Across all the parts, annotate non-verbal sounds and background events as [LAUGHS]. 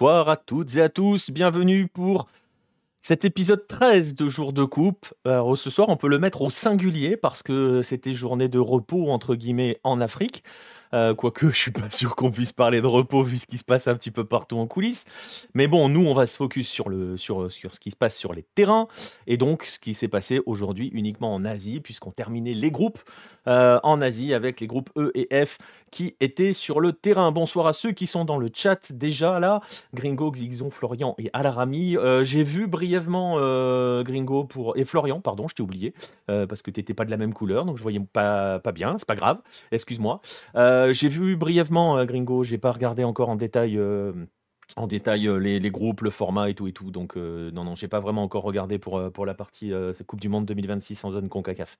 Bonsoir à toutes et à tous, bienvenue pour cet épisode 13 de Jour de Coupe. Alors, ce soir, on peut le mettre au singulier parce que c'était journée de repos, entre guillemets, en Afrique. Euh, quoique, [LAUGHS] je suis pas sûr qu'on puisse parler de repos vu ce qui se passe un petit peu partout en coulisses. Mais bon, nous, on va se focus sur, le, sur, sur ce qui se passe sur les terrains et donc ce qui s'est passé aujourd'hui uniquement en Asie, puisqu'on terminait les groupes euh, en Asie avec les groupes E et F qui étaient sur le terrain. Bonsoir à ceux qui sont dans le chat déjà là. Gringo, Xixon, Florian et Alarami. Euh, j'ai vu brièvement euh, Gringo pour... et Florian, pardon, je t'ai oublié, euh, parce que tu n'étais pas de la même couleur, donc je voyais pas, pas bien, c'est pas grave, excuse-moi. j'ai vu brièvement Gringo, j'ai pas regardé encore en détail en détail les, groupes, le format et tout et tout. Donc non, non, j'ai pas vraiment encore regardé pour, pour la partie Coupe du Monde 2026 en zone CONCACAF.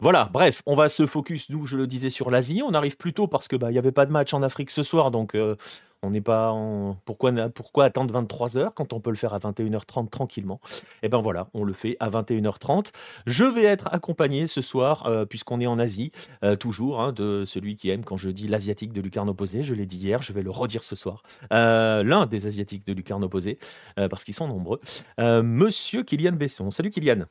Voilà, bref, on va se focus, nous, je le disais, sur l'Asie. On arrive plus tôt parce que bah, n'y avait pas de match en Afrique ce soir, donc euh, on n'est pas en... pourquoi, pourquoi attendre 23 heures quand on peut le faire à 21h30 tranquillement? Eh ben voilà, on le fait à 21h30. Je vais être accompagné ce soir, euh, puisqu'on est en Asie, euh, toujours, hein, de celui qui aime quand je dis l'asiatique de Lucarne opposé. Je l'ai dit hier, je vais le redire ce soir. L'un des asiatiques de Lucarne opposé, parce qu'ils sont nombreux. Monsieur Kylian Besson. Salut Kylian.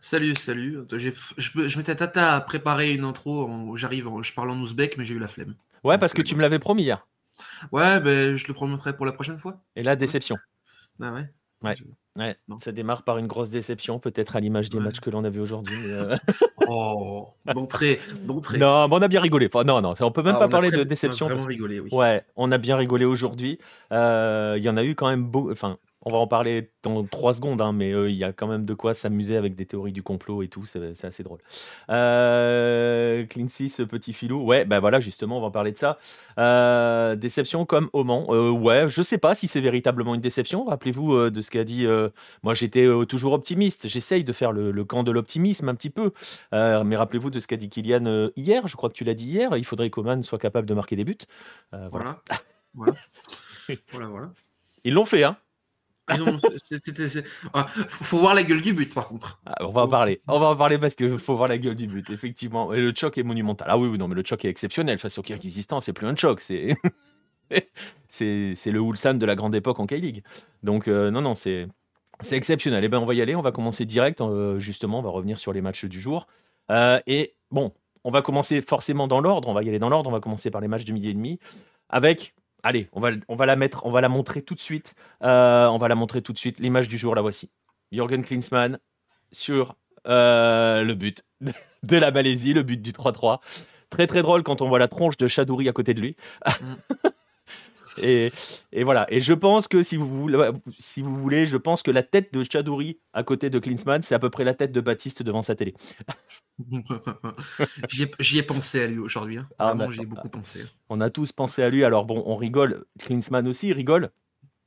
Salut, salut. Je, je m'étais tata à préparer une intro. J'arrive, je parle en ouzbek, mais j'ai eu la flemme. Ouais, parce que tu me l'avais promis hier. Ouais, ben je le promettrai pour la prochaine fois. Et la déception. Bah ouais. Ouais. ouais. Ça démarre par une grosse déception, peut-être à l'image des matchs que l'on a vu aujourd'hui. Euh. [LAUGHS] oh, d'entrée, d'entrée. Non, mais on a bien rigolé. non, non, on peut même ah, pas parler de déception. On a vraiment rigolé, oui. Ouais, on a bien rigolé aujourd'hui. Euh, il y en a eu quand même beaucoup. Enfin, on va en parler dans trois secondes, hein, mais il y a quand même de quoi s'amuser avec des théories du complot et tout, c'est assez drôle. Euh, Clincy, ce petit filou, ouais, ben voilà, justement, on va en parler de ça. Euh, déception comme Oman, euh, ouais, je sais pas si c'est véritablement une déception. Rappelez-vous euh, de ce qu'a dit. moi, j'étais toujours optimiste. J'essaye de faire le, camp de l'optimisme un petit peu, mais rappelez-vous de ce qu'a dit Kylian hier. Je crois que tu l'as dit hier. Il faudrait qu'Oman soit capable de marquer des buts. voilà. voilà. [LAUGHS] voilà, voilà. Ils l'ont fait, hein. Ah non, ah, faut, voir la gueule du but, par contre. Ah, on va en parler. On va en parler parce qu'il faut voir la gueule du but, effectivement. Et le choc est monumental. Ah oui, oui, non, mais le choc est exceptionnel. Face au Kyrgyzstan, c'est plus un choc. [LAUGHS] C'est c'est le Ulsan de la grande époque en K-League. Donc, euh, non, non, c'est exceptionnel. Et eh ben, on va y aller. On va commencer direct. Euh, justement, on va revenir sur les matchs du jour. Euh, et bon, on va commencer forcément dans l'ordre. On va y aller dans l'ordre. On va commencer par les matchs de midi et demi avec Allez, on va, la mettre, on va la montrer tout de suite. Euh, on va la montrer tout de suite. L'image du jour, la voici. Jürgen Klinsmann sur euh, le but de la Malaisie, le but du 3-3. Très très drôle quand on voit la tronche de Chadouri à côté de lui. Et, voilà. Et je pense que si vous, voulez, si vous voulez, je pense que la tête de Chadouri à côté de Klinsmann, c'est à peu près la tête de Baptiste devant sa télé. [LAUGHS] J'y ai, pensé à lui aujourd'hui. Hein. Ah, j'y ai beaucoup pensé. On a tous pensé à lui. Alors bon, on rigole. Klinsmann aussi rigole.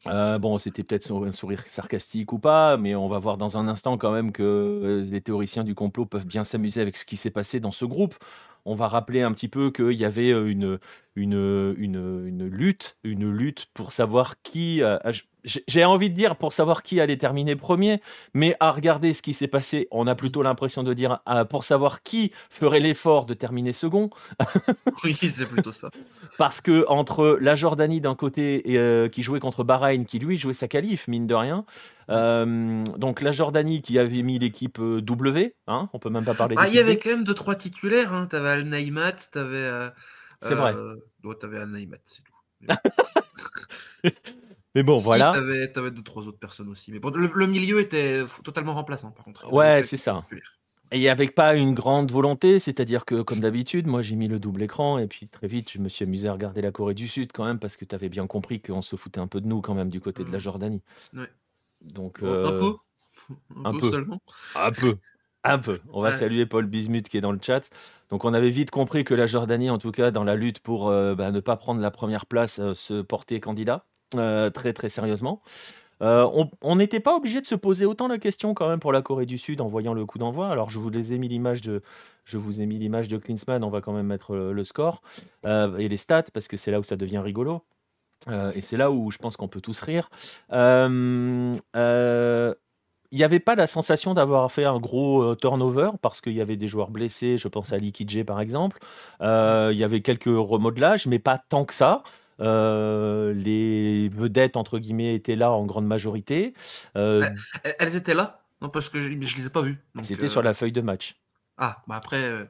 Euh, bon, c'était peut-être un sourire sarcastique ou pas, mais on va voir dans un instant quand même que euh, les théoriciens du complot peuvent bien s'amuser avec ce qui s'est passé dans ce groupe on va rappeler un petit peu qu'il y avait euh, une, une, une, lutte, une lutte pour savoir qui. Euh, j'ai envie de dire pour savoir qui allait terminer premier, mais à regarder ce qui s'est passé, on a plutôt l'impression de dire euh, pour savoir qui ferait l'effort de terminer second. [LAUGHS] oui, c'est plutôt ça. Parce que entre la Jordanie d'un côté et, euh, qui jouait contre Bahreïn, qui lui jouait sa qualif, mine de rien. Euh, donc la Jordanie qui avait mis l'équipe W, hein, on peut même pas parler. Ah, il y avait quand même deux trois titulaires. Hein. T'avais Al Naïmat, t'avais. c'est vrai. t'avais Al Naïmat, c'est tout. Mais bon, [LAUGHS] voilà. T'avais, avais deux, trois autres personnes aussi. Mais bon, le, milieu était totalement remplaçant, par contre. Ouais, c'est ça. Et avec pas une grande volonté, c'est-à-dire que, comme d'habitude, moi j'ai mis le double écran et puis très vite je me suis amusé à regarder la Corée du Sud quand même parce que tu avais bien compris qu'on se foutait un peu de nous quand même du côté de la mmh. Jordanie. Ouais. Donc, un euh, peu. Un, peu, seulement. Un peu. Un peu. On va saluer Paul Bismuth qui est dans le chat. Donc on avait vite compris que la Jordanie, en tout cas dans la lutte pour euh, bah, ne pas prendre la première place, euh, se portait candidat. Très très sérieusement. On n'était pas obligé de se poser autant la question quand même pour la Corée du Sud en voyant le coup d'envoi. Alors je vous ai mis l'image de, je vous ai mis l'image de Klinsmann. On va quand même mettre le, score et les stats parce que c'est là où ça devient rigolo. Et c'est là où je pense qu'on peut tous rire. il n'y avait pas la sensation d'avoir fait un gros turnover parce qu'il y avait des joueurs blessés, je pense à Likidje par exemple. il y avait quelques remodelages, mais pas tant que ça. Euh, les vedettes, entre guillemets, étaient là en grande majorité. Euh, elles étaient là Non, parce que je ne les ai pas vues. C'était sur la feuille de match. Ah, bah après,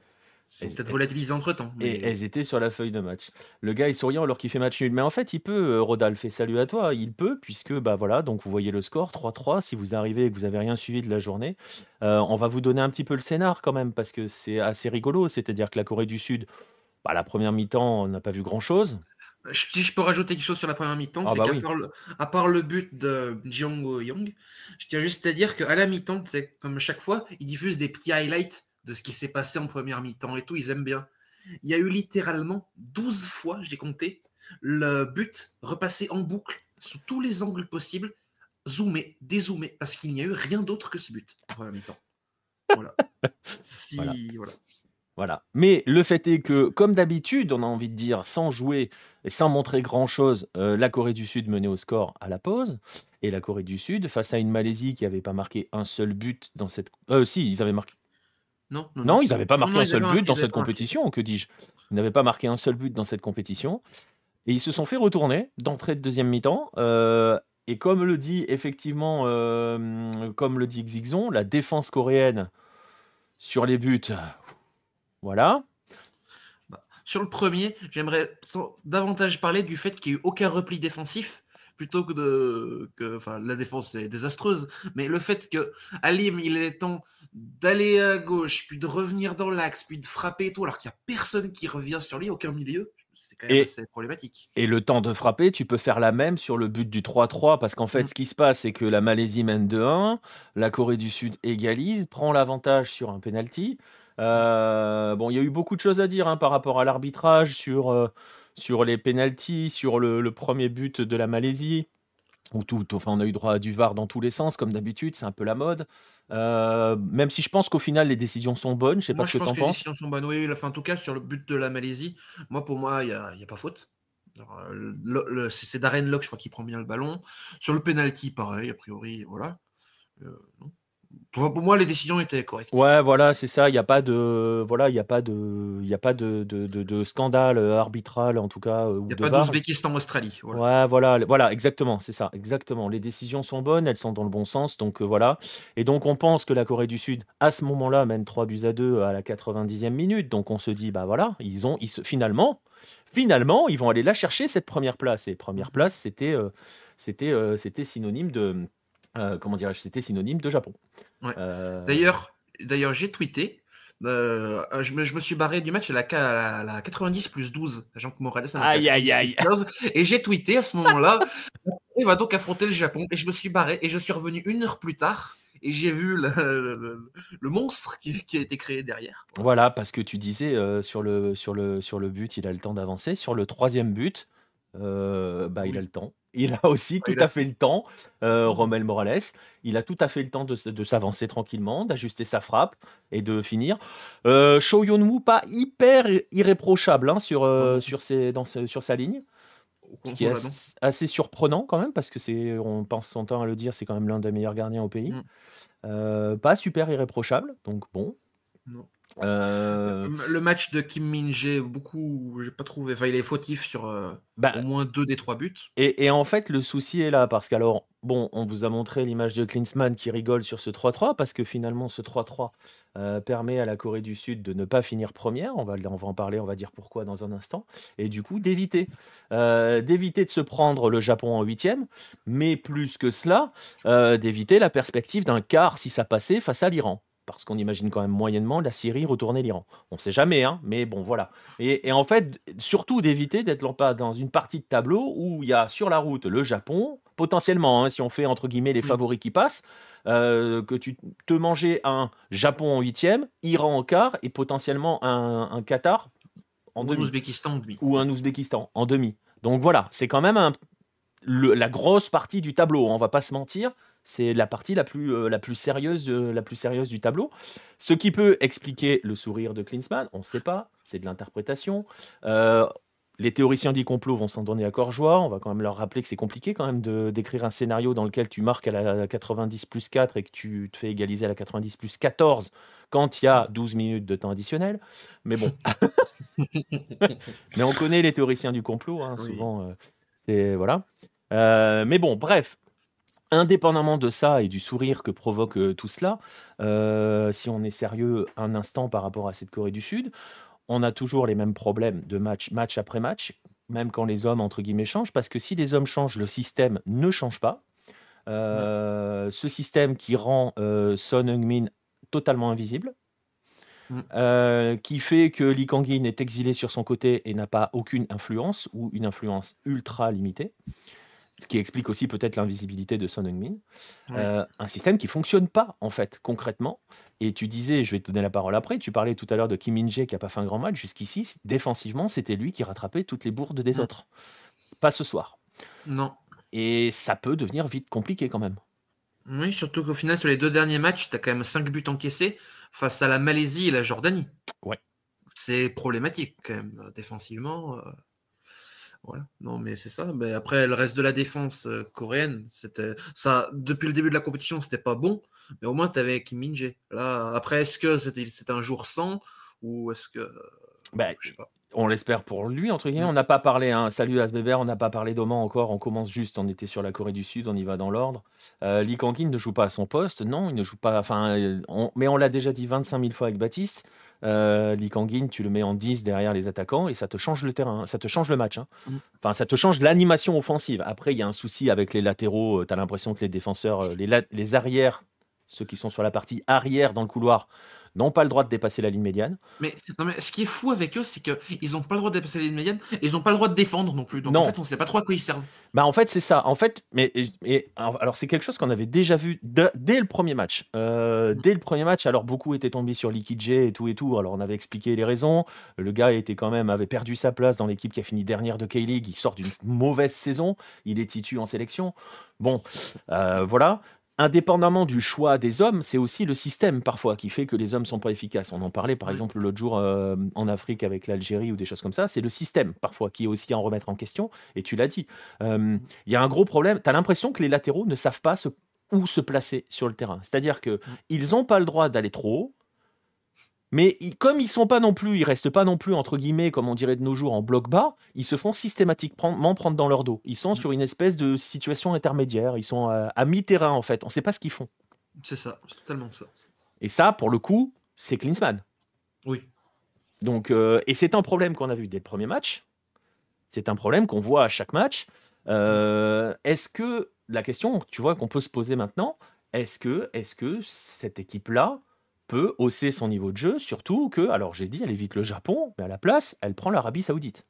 peut-être volatilisé entre temps. Et elles étaient sur la feuille de match. Le gars est souriant alors qu'il fait match nul. Mais en fait, il peut, euh, Rodolphe, et salut à toi, il peut, puisque bah voilà, donc vous voyez le score, 3-3. Si vous arrivez et que vous n'avez rien suivi de la journée, euh, on va vous donner un petit peu le scénar quand même, parce que c'est assez rigolo. C'est-à-dire que la Corée du Sud, bah, la première mi-temps, on n'a pas vu grand-chose. Si je peux rajouter quelque chose sur la première mi-temps, ah c'est bah qu'à part, le but de Jong Young, je tiens juste à dire qu'à la mi-temps, c'est comme chaque fois, ils diffusent des petits highlights de ce qui s'est passé en première mi-temps et tout, ils aiment bien. Il y a eu littéralement 12 fois, j'ai compté, le but repassé en boucle sous tous les angles possibles, zoomé, dézoomé, parce qu'il n'y a eu rien d'autre que ce but en première mi-temps. Voilà. [LAUGHS] si, voilà. voilà. Mais le fait est que, comme d'habitude, on a envie de dire, sans jouer et sans montrer grand-chose, euh, la Corée du Sud menait au score à la pause. Et la Corée du Sud, face à une Malaisie qui n'avait pas marqué un seul but dans cette... Euh, si, ils avaient marqué non, ils n'avaient pas marqué un seul but dans cette compétition, que dis-je Ils n'avaient pas marqué un seul but dans cette compétition. Et ils se sont fait retourner d'entrée de deuxième mi-temps. Euh, et comme le dit effectivement, euh, comme le dit Xixon, la défense coréenne sur les buts, voilà. Bah, sur le premier, j'aimerais davantage parler du fait qu'il n'y ait eu aucun repli défensif plutôt que de que enfin la défense est désastreuse mais le fait que Alim il est temps d'aller à gauche puis de revenir dans l'axe puis de frapper et tout alors qu'il n'y a personne qui revient sur lui aucun milieu c'est quand même assez problématique. Et le temps de frapper, tu peux faire la même sur le but du 3-3, parce qu'en fait, mm. ce qui se passe, c'est que la Malaisie mène 2-1, la Corée du Sud égalise, prend l'avantage sur un penalty. Euh, bon, il y a eu beaucoup de choses à dire hein, par rapport à l'arbitrage, sur, euh, sur les pénalties, sur le, premier but de la Malaisie, où tout, enfin, on a eu droit à du VAR dans tous les sens, comme d'habitude, c'est un peu la mode. Euh, même si je pense qu'au final, les décisions sont bonnes, je sais pas ce que tu en penses. Les décisions sont bonnes, oui, en tout cas, sur le but de la Malaisie, moi, pour moi, il n'y a, a, pas faute. C'est Darren Locke, je crois, qui prend bien le ballon. Sur le penalty, pareil, a priori, voilà. Euh, non. Pour, moi, les décisions étaient correctes. Ouais, voilà, c'est ça. Il n'y a pas de, voilà, il a pas de, il a pas de, de, de, scandale euh, arbitral en tout cas. Euh, il n'y a pas d'Ouzbékistan-Australie. Voilà. Ouais, voilà, voilà, exactement, c'est ça, exactement. Les décisions sont bonnes, elles sont dans le bon sens, donc euh, voilà. Et donc on pense que la Corée du Sud, à ce moment-là, mène 3 buts à 2 à la 90e minute. Donc on se dit, bah voilà, ils ont, ils se, finalement, finalement, ils vont aller la chercher cette première place. Et première mm-hmm. place, c'était, c'était, c'était synonyme de euh, comment dirais-je, c'était synonyme de Japon. Euh, d'ailleurs, d'ailleurs, j'ai tweeté. Euh, je, me, suis barré du match à la, la, 90 plus 12, Jean Morales. Aïe, aïe, aïe. et j'ai tweeté à ce moment-là. [LAUGHS] il va donc affronter le Japon. Et je me suis barré. Et je suis revenu une heure plus tard. Et j'ai vu le, monstre qui, a été créé derrière. Voilà, parce que tu disais sur, le, sur, le, sur le but, il a le temps d'avancer. Sur le troisième but, bah, il a le temps. Il a aussi tout à fait le temps, euh, Romel Morales, il a tout à fait le temps de, s'avancer tranquillement, d'ajuster sa frappe et de finir. Euh, Shou pas hyper irréprochable hein, sur, euh, sur, dans sur sa ligne. Ce qui est assez, surprenant quand même, parce que c'est, on pense son temps à le dire, c'est quand même l'un des meilleurs gardiens au pays. Mm. Euh, pas super irréprochable, donc bon. Non. Euh, le match de Kim Min Jae, beaucoup, j'ai pas trouvé. Enfin, il est fautif sur euh, bah, au moins deux des trois buts. Et, en fait, le souci est là parce qu'alors, bon, on vous a montré l'image de Klinsmann qui rigole sur ce 3-3 parce que finalement, ce 3-3 euh, permet à la Corée du Sud de ne pas finir première. On va, on va en parler, on va dire pourquoi dans un instant. Et du coup, d'éviter, d'éviter de se prendre le Japon en huitième, mais plus que cela, d'éviter la perspective d'un quart si ça passait face à l'Iran parce qu'on imagine quand même moyennement la Syrie retourner l'Iran. On ne sait jamais, hein, mais bon, voilà. Et, en fait, surtout d'éviter d'être dans une partie de tableau où il y a sur la route le Japon, potentiellement, hein, si on fait entre guillemets les favoris qui passent, euh, que tu te mangeais un Japon en huitième, Iran en quart et potentiellement un, Qatar en demi. Ouzbékistan en demi. Ou un Ouzbékistan en demi. Donc voilà, c'est quand même la grosse partie du tableau, on va pas se mentir. C'est la partie la plus, euh, la, plus sérieuse, la plus sérieuse du tableau. Ce qui peut expliquer le sourire de Klinsmann, on ne sait pas, c'est de l'interprétation. Euh, les théoriciens du complot vont s'en donner à corps joie. On va quand même leur rappeler que c'est compliqué quand même de d'écrire un scénario dans lequel tu marques à la 90 plus 4 et que tu te fais égaliser à la 90 plus 14 quand il y a 12 minutes de temps additionnel. Mais bon. [LAUGHS] mais on connaît les théoriciens du complot, hein, souvent. Euh, c'est voilà. Euh, mais bon, bref. Indépendamment de ça et du sourire que provoque euh, tout cela, si on est sérieux un instant par rapport à cette Corée du Sud, on a toujours les mêmes problèmes de match, match après match, même quand les hommes, entre guillemets, changent, parce que si les hommes changent, le système ne change pas. Euh, ce système qui rend euh, Son Heung-min totalement invisible, mm. euh, qui fait que Lee Kang-in est exilé sur son côté et n'a pas aucune influence, ou une influence ultra limitée. Ce qui explique aussi peut-être l'invisibilité de Son Heung-min. Euh, un système qui fonctionne pas, en fait, concrètement. Et tu disais, je vais te donner la parole après, tu parlais tout à l'heure de Kim Min-jae qui a pas fait un grand match. Jusqu'ici, défensivement, c'était lui qui rattrapait toutes les bourdes des autres. Pas ce soir. Non. Et ça peut devenir vite compliqué quand même. Oui, surtout qu'au final, sur les deux derniers matchs, tu as quand même 5 buts encaissés face à la Malaisie et la Jordanie. Ouais. C'est problématique quand même, défensivement. Euh. Voilà. Non, mais c'est ça. Mais après, le reste de la défense euh, coréenne, c'était ça. Depuis le début de la compétition, c'était pas bon. Mais au moins, tu avais Kim Min Jae. Là, après, est-ce que c'était un jour sans ou est-ce que bah, je sais pas. On l'espère pour lui, entre guillemets. Mm. On n'a pas parlé, hein, salut Asbeber, on n'a pas parlé d'Oman encore. On commence juste, on était sur la Corée du Sud, on y va dans l'ordre. Euh, Lee Kang-in ne joue pas à son poste, non, il ne joue pas. Enfin, mais on l'a déjà dit 25 000 fois avec Baptiste. Euh, Lee Kang-in, tu le mets en 10 derrière les attaquants et ça te change le terrain, ça te change le match. Hein. Mm. Enfin, ça te change l'animation offensive. Après, il y a un souci avec les latéraux. Euh, tu as l'impression que les défenseurs, euh, les, les arrières, ceux qui sont sur la partie arrière dans le couloir, n'ont pas le droit de dépasser la ligne médiane. Mais, non, mais ce qui est fou avec eux, c'est qu'ils n'ont pas le droit de dépasser la ligne médiane et ils n'ont pas le droit de défendre non plus. Donc en fait, on ne sait pas trop à quoi ils servent. Bah en fait, c'est ça. En fait, mais et, alors c'est quelque chose qu'on avait déjà vu dès le premier match. Euh, mm. Dès le premier match, alors beaucoup étaient tombés sur Liquid J et tout et tout. Alors on avait expliqué les raisons. Le gars était quand même avait perdu sa place dans l'équipe qui a fini dernière de K-League. Il sort d'une mauvaise saison. Il est titu en sélection. Bon, euh, voilà indépendamment du choix des hommes, c'est aussi le système parfois qui fait que les hommes sont pas efficaces. On en parlait par exemple l'autre jour euh, en Afrique avec l'Algérie ou des choses comme ça. C'est le système parfois qui est aussi à en remettre en question. Et tu l'as dit, euh, il y a un gros problème. Tu as l'impression que les latéraux ne savent pas où se placer sur le terrain. C'est-à-dire qu'ils n'ont pas le droit d'aller trop haut, mais comme ils sont pas non plus, ils restent pas non plus entre guillemets, comme on dirait de nos jours, en bloc bas, ils se font systématiquement prendre dans leur dos. Ils sont sur une espèce de situation intermédiaire. Ils sont à, mi-terrain en fait. On ne sait pas ce qu'ils font. C'est ça, c'est totalement ça. Et ça, pour le coup, c'est Klinsmann. Oui. Donc, euh, et c'est un problème qu'on a vu dès le premier match. C'est un problème qu'on voit à chaque match. Euh, est-ce que la question, tu vois, qu'on peut se poser maintenant, est-ce que, est-ce que cette équipe-là peut hausser son niveau de jeu, surtout que, alors j'ai dit, elle évite le Japon, mais à la place, elle prend l'Arabie Saoudite.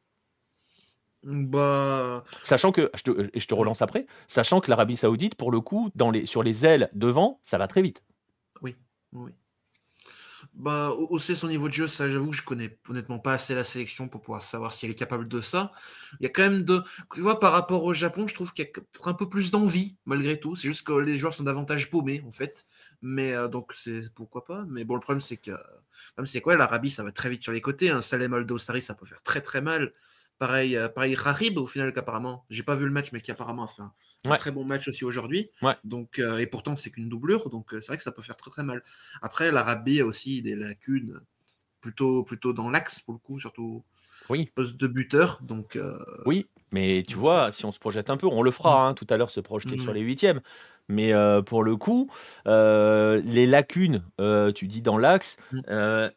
Bah... Sachant que, je te, je te relance après, sachant que l'Arabie Saoudite, pour le coup, dans les, sur les ailes devant, ça va très vite. Oui, oui. Bah, hausser son niveau de jeu, ça, j'avoue que je connais honnêtement pas assez la sélection pour pouvoir savoir si elle est capable de ça. Il y a quand même de. Tu vois, par rapport au Japon, je trouve qu'il y a un peu plus d'envie, malgré tout. C'est juste que les joueurs sont davantage paumés, en fait. Mais euh, donc, c'est pourquoi pas. Mais bon, le problème, c'est que. Le c'est quoi L'Arabie, ça va très vite sur les côtés. Un hein. Salem Aldo Stari, ça peut faire très très mal. Pareil, euh, pareil au final, qu'apparemment, j'ai pas vu le match, mais qui apparemment a fait un, très bon match aussi aujourd'hui. Donc, euh, et pourtant, c'est qu'une doublure, donc euh, c'est vrai que ça peut faire très très mal. Après, l'Arabie a aussi des lacunes plutôt, plutôt dans l'axe, pour le coup, surtout oui. poste de buteur. Donc, Oui, mais tu vois, si on se projette un peu, on le fera hein, tout à l'heure, se projeter sur les huitièmes. Mais euh, pour le coup, euh, les lacunes, euh, tu dis dans l'axe, mmh.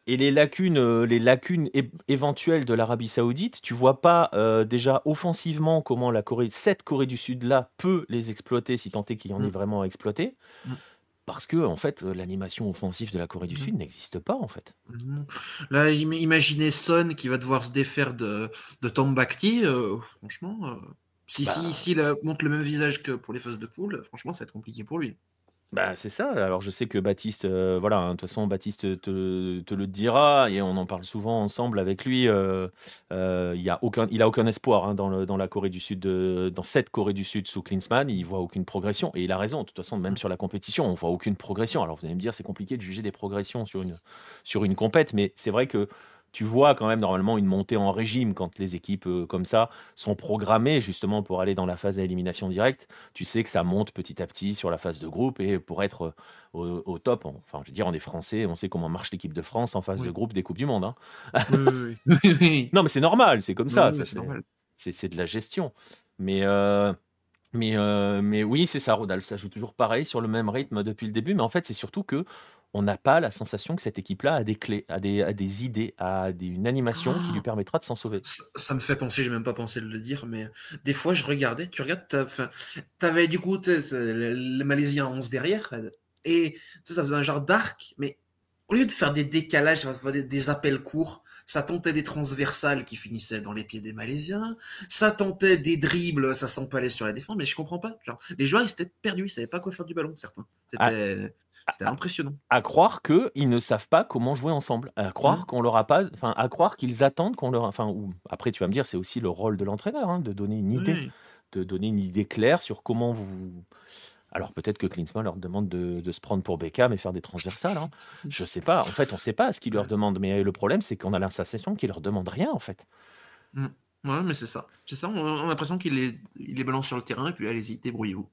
et les lacunes, les lacunes éventuelles de l'Arabie Saoudite, tu vois pas déjà offensivement comment la Corée, cette Corée du Sud là peut les exploiter si tant est qu'il y en ait mmh. vraiment à exploiter. Mmh. Parce que, en fait, l'animation offensive de la Corée du Sud n'existe pas, en fait. Là, imaginez Son qui va devoir se défaire de, de Tom Bakti, franchement. Si, bah si, il montre le même visage que pour les phases de poule, franchement, ça va être compliqué pour lui. Bah, c'est ça. Alors, je sais que Baptiste, euh, voilà, hein, de toute façon, Baptiste te, te le dira et on en parle souvent ensemble avec lui. euh, euh, il y a aucun, il a aucun espoir hein, dans, le, dans la Corée du Sud, dans cette Corée du Sud sous Klinsmann. Il voit aucune progression et il a raison. De toute façon, même sur la compétition, on voit aucune progression. Alors, vous allez me dire, c'est compliqué de juger des progressions sur une, sur une compète, mais c'est vrai que tu vois quand même normalement une montée en régime quand les équipes euh, comme ça sont programmées justement pour aller dans la phase d'élimination directe. Tu sais que ça monte petit à petit sur la phase de groupe et pour être euh, au, top, enfin je veux dire on est français, on sait comment marche l'équipe de France en phase de groupe des Coupes du Monde. Hein. [LAUGHS] non mais c'est normal, c'est comme ça, c'est de la gestion. Mais... Euh, mais, mais oui, c'est ça, Rodolphe. Ça joue toujours pareil, sur le même rythme depuis le début. Mais en fait, c'est surtout que on n'a pas la sensation que cette équipe-là a des clés, a des, des idées, a une animation qui lui ah! permettra de s'en sauver. Ça, me fait penser, j'ai même pas pensé de le dire, mais des fois je regardais, tu regardes, t'avais du coup le Malaisien 11 derrière, et ça faisait un genre d'arc, mais au lieu de faire des décalages, des, des appels courts, ça tentait des transversales qui finissaient dans les pieds des Malaisiens, ça tentait des dribbles, ça s'empalait sur la défense, mais je comprends pas. Genre, les joueurs, ils étaient perdus, ils savaient pas quoi faire du ballon, certains. Ah. C'était... C'était impressionnant. À croire qu'ils ne savent pas comment jouer ensemble. À croire qu'on leur a pas, enfin, à croire qu'ils attendent qu'on leur, enfin, ou, après tu vas me dire, c'est aussi le rôle de l'entraîneur hein, de donner une idée, de donner une idée claire sur comment vous. Alors peut-être que Klinsmann leur demande de, se prendre pour Beckham et faire des transversales. Hein. Je sais pas. En fait, on sait pas ce qu'il leur demande. Mais le problème, c'est qu'on a l'impression qu'il leur demande rien en fait. Mmh. Ouais, mais c'est ça. C'est ça. On a l'impression qu'il les, il les balance sur le terrain et puis allez-y, débrouillez-vous.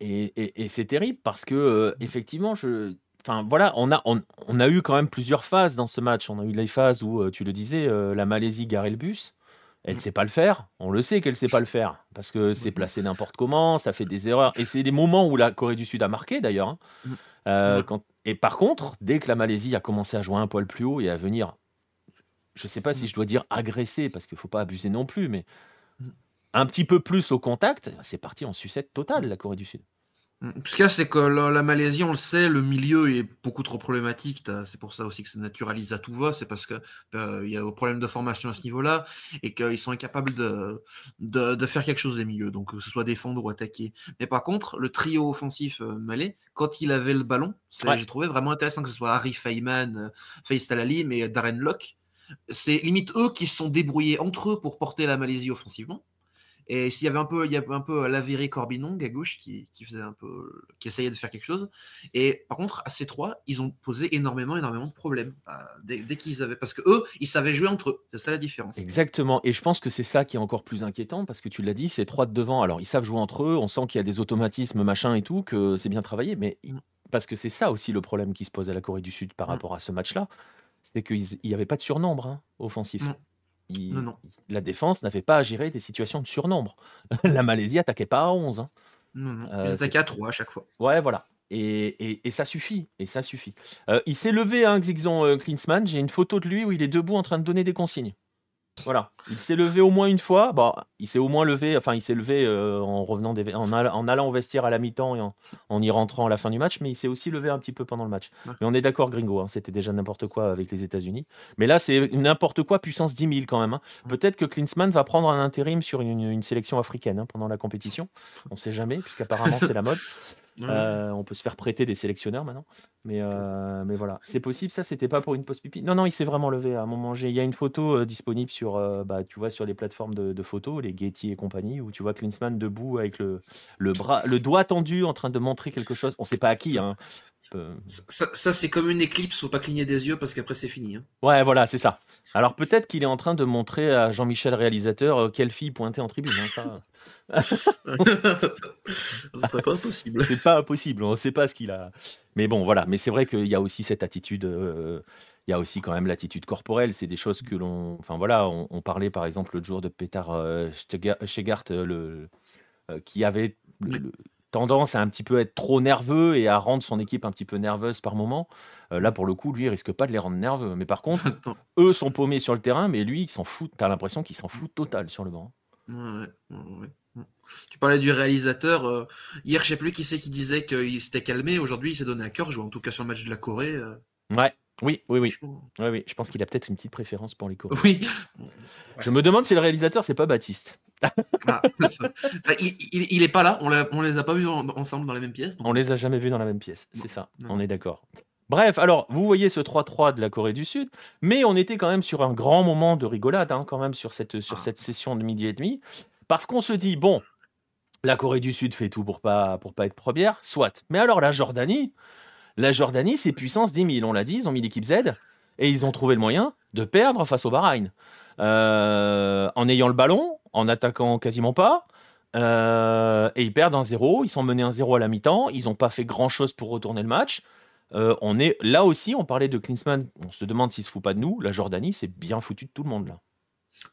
Et, c'est terrible parce que, euh, effectivement, je, enfin voilà, on a, on, a eu quand même plusieurs phases dans ce match. On a eu les phases où, euh, tu le disais, euh, la Malaisie garait le bus. Elle ne mmh. sait pas le faire. On le sait qu'elle ne sait pas le faire parce que c'est mmh. placé n'importe comment, ça fait des erreurs. Et c'est des moments où la Corée du Sud a marqué d'ailleurs. Hein. Quand... Et par contre, dès que la Malaisie a commencé à jouer un poil plus haut et à venir, je ne sais pas si je dois dire agresser parce qu'il ne faut pas abuser non plus, mais un petit peu plus au contact, c'est parti en sucette totale, la Corée du Sud. Mmh, ce qu'il y a, c'est que la, Malaisie, on le sait, le milieu est beaucoup trop problématique. C'est pour ça aussi que ça naturalise à tout va. C'est parce qu'il euh, il y a un problème de formation à ce niveau-là et qu'ils sont incapables de, de, faire quelque chose des milieux, donc que ce soit défendre ou attaquer. Mais par contre, le trio offensif euh, malais, quand il avait le ballon, j'ai trouvé vraiment intéressant que ce soit Harry Feynman, euh, Faisal Talali, mais Darren Locke. C'est limite eux qui se sont débrouillés entre eux pour porter la Malaisie offensivement. Et s'il y avait un peu, il y avait un peu Lavéry Corbinong à gauche qui, qui, faisait un peu, qui essayait de faire quelque chose. Et par contre, à ces trois, ils ont posé énormément, énormément de problèmes euh, dès, qu'ils avaient, parce que eux, ils savaient jouer entre eux. C'est ça la différence. Exactement. Et je pense que c'est ça qui est encore plus inquiétant parce que tu l'as dit, ces trois de devant. Alors ils savent jouer entre eux. On sent qu'il y a des automatismes, machin et tout, que c'est bien travaillé. Mais mm. parce que c'est ça aussi le problème qui se pose à la Corée du Sud par mm. rapport à ce match-là, c'est qu'il n'y avait pas de surnombre hein, offensif. Non, la défense n'avait pas à gérer des situations de surnombre. [LAUGHS] la Malaisie attaquait pas à 11. Hein. Non, non. Euh, attaquait à 3 à chaque fois. Ouais, voilà. Et, et, ça suffit. Et ça suffit. Euh, il s'est levé, hein, Xixon euh, Klinsmann. J'ai une photo de lui où il est debout en train de donner des consignes. Voilà. Il s'est levé au moins une fois. Bon, il s'est au moins levé, enfin, il s'est levé euh, en revenant des, en, allant au vestiaire à la mi-temps et en, y rentrant à la fin du match, mais il s'est aussi levé un petit peu pendant le match. Mais on est d'accord, Gringo, hein, c'était déjà n'importe quoi avec les États-Unis. Mais là, c'est n'importe quoi puissance 10 000 quand même. Hein. Peut-être que Klinsmann va prendre un intérim sur une, sélection africaine hein, pendant la compétition. On ne sait jamais, puisqu'apparemment c'est la mode. [LAUGHS] Euh, on peut se faire prêter des sélectionneurs maintenant. Mais, euh, mais voilà, c'est possible. Ça, c'était pas pour une pause pipi. Non, non, il s'est vraiment levé à un moment. Il y a une photo euh, disponible sur, bah, tu vois, sur les plateformes de, photos, les Getty et compagnie, où tu vois Klinsmann debout avec le, le, bras, le doigt tendu en train de montrer quelque chose. On sait pas à qui. Hein. Ça, c'est comme une éclipse. Faut pas cligner des yeux parce qu'après, c'est fini. Hein. Ouais, voilà, c'est ça. Alors peut-être qu'il est en train de montrer à Jean-Michel réalisateur quelle fille pointait en tribune. Hein, ça. [LAUGHS] Ce serait pas impossible. C'est pas impossible, on ne sait pas ce qu'il a. Mais bon, voilà. Mais c'est vrai qu'il y a aussi cette attitude. Euh, il y a aussi quand même l'attitude corporelle. C'est des choses que l'on. Enfin voilà, on, parlait par exemple l'autre jour de Peter euh, Schegart, euh, le, qui avait tendance à un petit peu être trop nerveux et à rendre son équipe un petit peu nerveuse par moment. là, pour le coup, lui, il risque pas de les rendre nerveux. Mais par contre, [LAUGHS] eux sont paumés sur le terrain, mais lui, il s'en fout. T'as l'impression qu'il s'en fout total sur le banc. Ouais, ouais, tu parlais du réalisateur. Euh, hier, je sais plus qui c'est qui disait qu'il s'était calmé. Aujourd'hui, il s'est donné à cœur. Je vois en tout cas sur le match de la Corée. Euh. Ouais. Oui, oui, oui. oui, Je pense qu'il a peut-être une petite préférence pour les Coréens. Oui. Je me demande si le réalisateur, c'est pas Baptiste. Ah, bah, il, est pas là. On, on les a pas vus ensemble dans la même pièce. On les a jamais vus dans la même pièce. C'est ça. On est d'accord. Bref, alors, vous voyez ce 3-3 de la Corée du Sud, mais on était quand même sur un grand moment de rigolade, hein, quand même, sur cette, sur ah. cette session de midi et demi. Parce qu'on se dit, bon, la Corée du Sud fait tout pour pas, pour pas être première, soit. Mais alors la Jordanie, la Jordanie, c'est puissance 10 000, on l'a dit, ils ont mis l'équipe Z. Et ils ont trouvé le moyen de perdre face au Bahreïn. Euh, en ayant le ballon, en attaquant quasiment pas. Euh, et ils perdent un 0 Ils sont menés un 0 à la mi-temps. Ils n'ont pas fait grand-chose pour retourner le match. Euh, on est là aussi, on parlait de Klinsmann. On se demande s'il se fout pas de nous. La Jordanie, c'est bien foutu de tout le monde là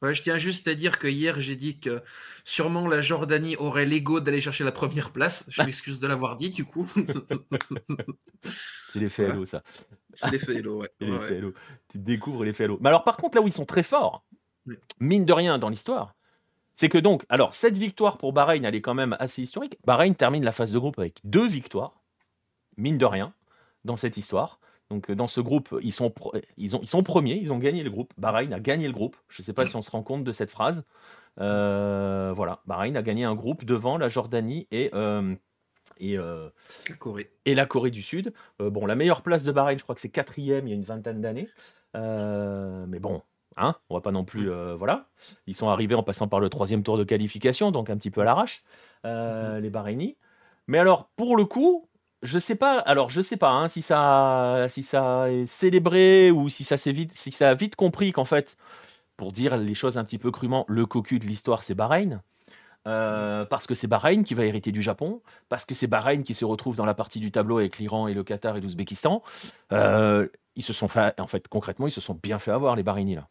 je tiens juste à dire que hier, j'ai dit que sûrement la Jordanie aurait l'ego d'aller chercher la première place. Je [LAUGHS] m'excuse de l'avoir dit, du coup. C'est l'effet Hello, ça. C'est l'effet Hello, ouais. Tu découvres l'effet Hello. Mais alors, par contre, là où ils sont très forts, mine de rien dans l'histoire, c'est que donc, alors, cette victoire pour Bahreïn, elle est quand même assez historique. Bahreïn termine la phase de groupe avec deux victoires, mine de rien, dans cette histoire. Donc euh, dans ce groupe, ils sont, ils, ont, ils sont premiers, ils ont gagné le groupe. Bahreïn a gagné le groupe. Je ne sais pas si on se rend compte de cette phrase. Euh, voilà, Bahreïn a gagné un groupe devant la Jordanie et, euh, et, la Corée. et la Corée du Sud. bon, la meilleure place de Bahreïn, je crois que c'est quatrième il y a une vingtaine d'années. mais bon, hein, on va pas non plus. voilà, ils sont arrivés en passant par le troisième tour de qualification, donc un petit peu à l'arrache, mhm. les Bahreïnis. Mais alors, pour le coup, je sais pas. Alors, je sais pas hein, si ça, si ça est célébré ou si ça vite, si ça a vite compris qu'en fait, pour dire les choses un petit peu crûment, le cocu de l'histoire, c'est Bahreïn. Euh, parce que c'est Bahreïn qui va hériter du Japon, parce que c'est Bahreïn qui se retrouve dans la partie du tableau avec l'Iran et le Qatar et l'Ouzbékistan. Euh, ils se sont fait, en fait, concrètement, ils se sont bien fait avoir les Bahreïnis là.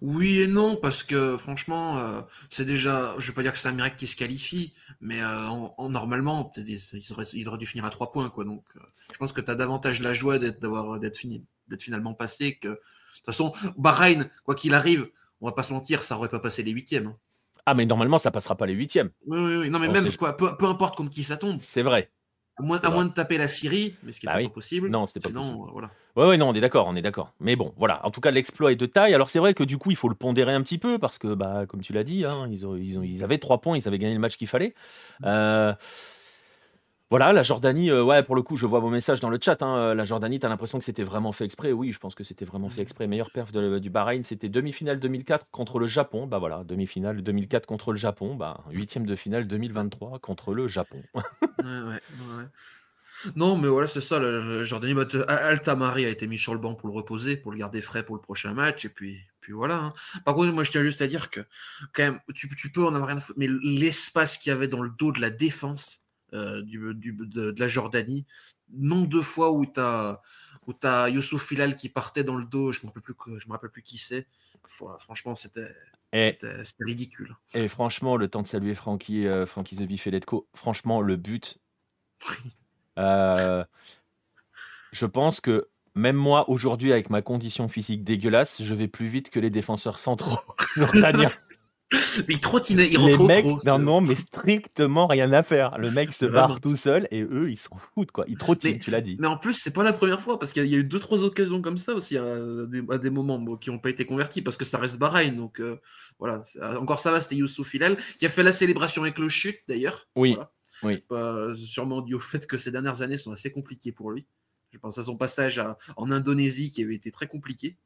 Oui et non, parce que franchement, euh, c'est déjà, je vais pas dire que c'est un miracle qui se qualifie, mais euh, en, normalement, il aurait, dû finir à trois points, quoi. Donc, euh, je pense que tu as davantage la joie d'être, d'avoir, d'être fini, d'être finalement passé que. De toute façon, Bahreïn, quoi qu'il arrive, on va pas se mentir, ça aurait pas passé les huitièmes. Hein. Ah, mais normalement, ça passera pas les huitièmes. Oui, oui, oui. Non, mais même, quoi, peu, peu, importe contre qui ça tombe. C'est vrai. À moins, à moins de taper la Syrie, mais ce qui n'est bah pas possible. Non, c'était pas possible. Euh, voilà. Ouais, ouais, non, on est d'accord, on est d'accord. Mais bon, voilà. En tout cas, l'exploit est de taille. Alors c'est vrai que du coup, il faut le pondérer un petit peu parce que, bah, comme tu l'as dit, hein, ils, ont, ils, ont, ils, avaient trois points, ils avaient gagné le match qu'il fallait. Euh, voilà, la Jordanie, euh, ouais, pour le coup, je vois vos messages dans le chat. Hein, euh, la Jordanie, tu as l'impression que c'était vraiment fait exprès. Oui, je pense que c'était vraiment fait exprès. Meilleure perf du Bahreïn, c'était demi-finale 2004 contre le Japon. Bah voilà, demi-finale 2004 contre le Japon. Bah, huitième de finale 2023 contre le Japon. [LAUGHS] Non, mais voilà, c'est ça. La Jordanie, bah, Altamari a été mis sur le banc pour le reposer, pour le garder frais pour le prochain match. Et puis, puis voilà. Hein. Par contre, moi, je tiens juste à dire que, quand même, tu, tu peux en avoir rien à foutre, mais l'espace qu'il y avait dans le dos de la défense euh, du, de, la Jordanie. Nombre de fois où tu as, où as Youssouf Filal qui partait dans le dos, je ne me, rappelle plus, je me rappelle plus qui c'est. Franchement, c'était ridicule. Et franchement, le temps de saluer Francky, euh, The Letco, franchement, le but. [LAUGHS] Euh, je pense que même moi, aujourd'hui, avec ma condition physique dégueulasse, je vais plus vite que les défenseurs centraux [LAUGHS] [LAUGHS] [LAUGHS] il trottinait, il rentre mecs, Non, non, mais strictement rien à faire. Le mec se [LAUGHS] barre tout seul et eux, ils s'en foutent, quoi. Ils trottinent, tu l'as dit. Mais en plus, c'est pas la première fois parce qu'il y, a eu deux, trois occasions comme ça aussi à des, moments qui n'ont pas été convertis parce que ça reste Bahreïn. Donc euh, voilà, encore ça va, c'était Youssouf Hilal qui a fait la célébration avec le chute d'ailleurs. Oui. oui. sûrement dû au fait que ces dernières années sont assez compliquées pour lui. Je pense à son passage en Indonésie qui avait été très compliqué.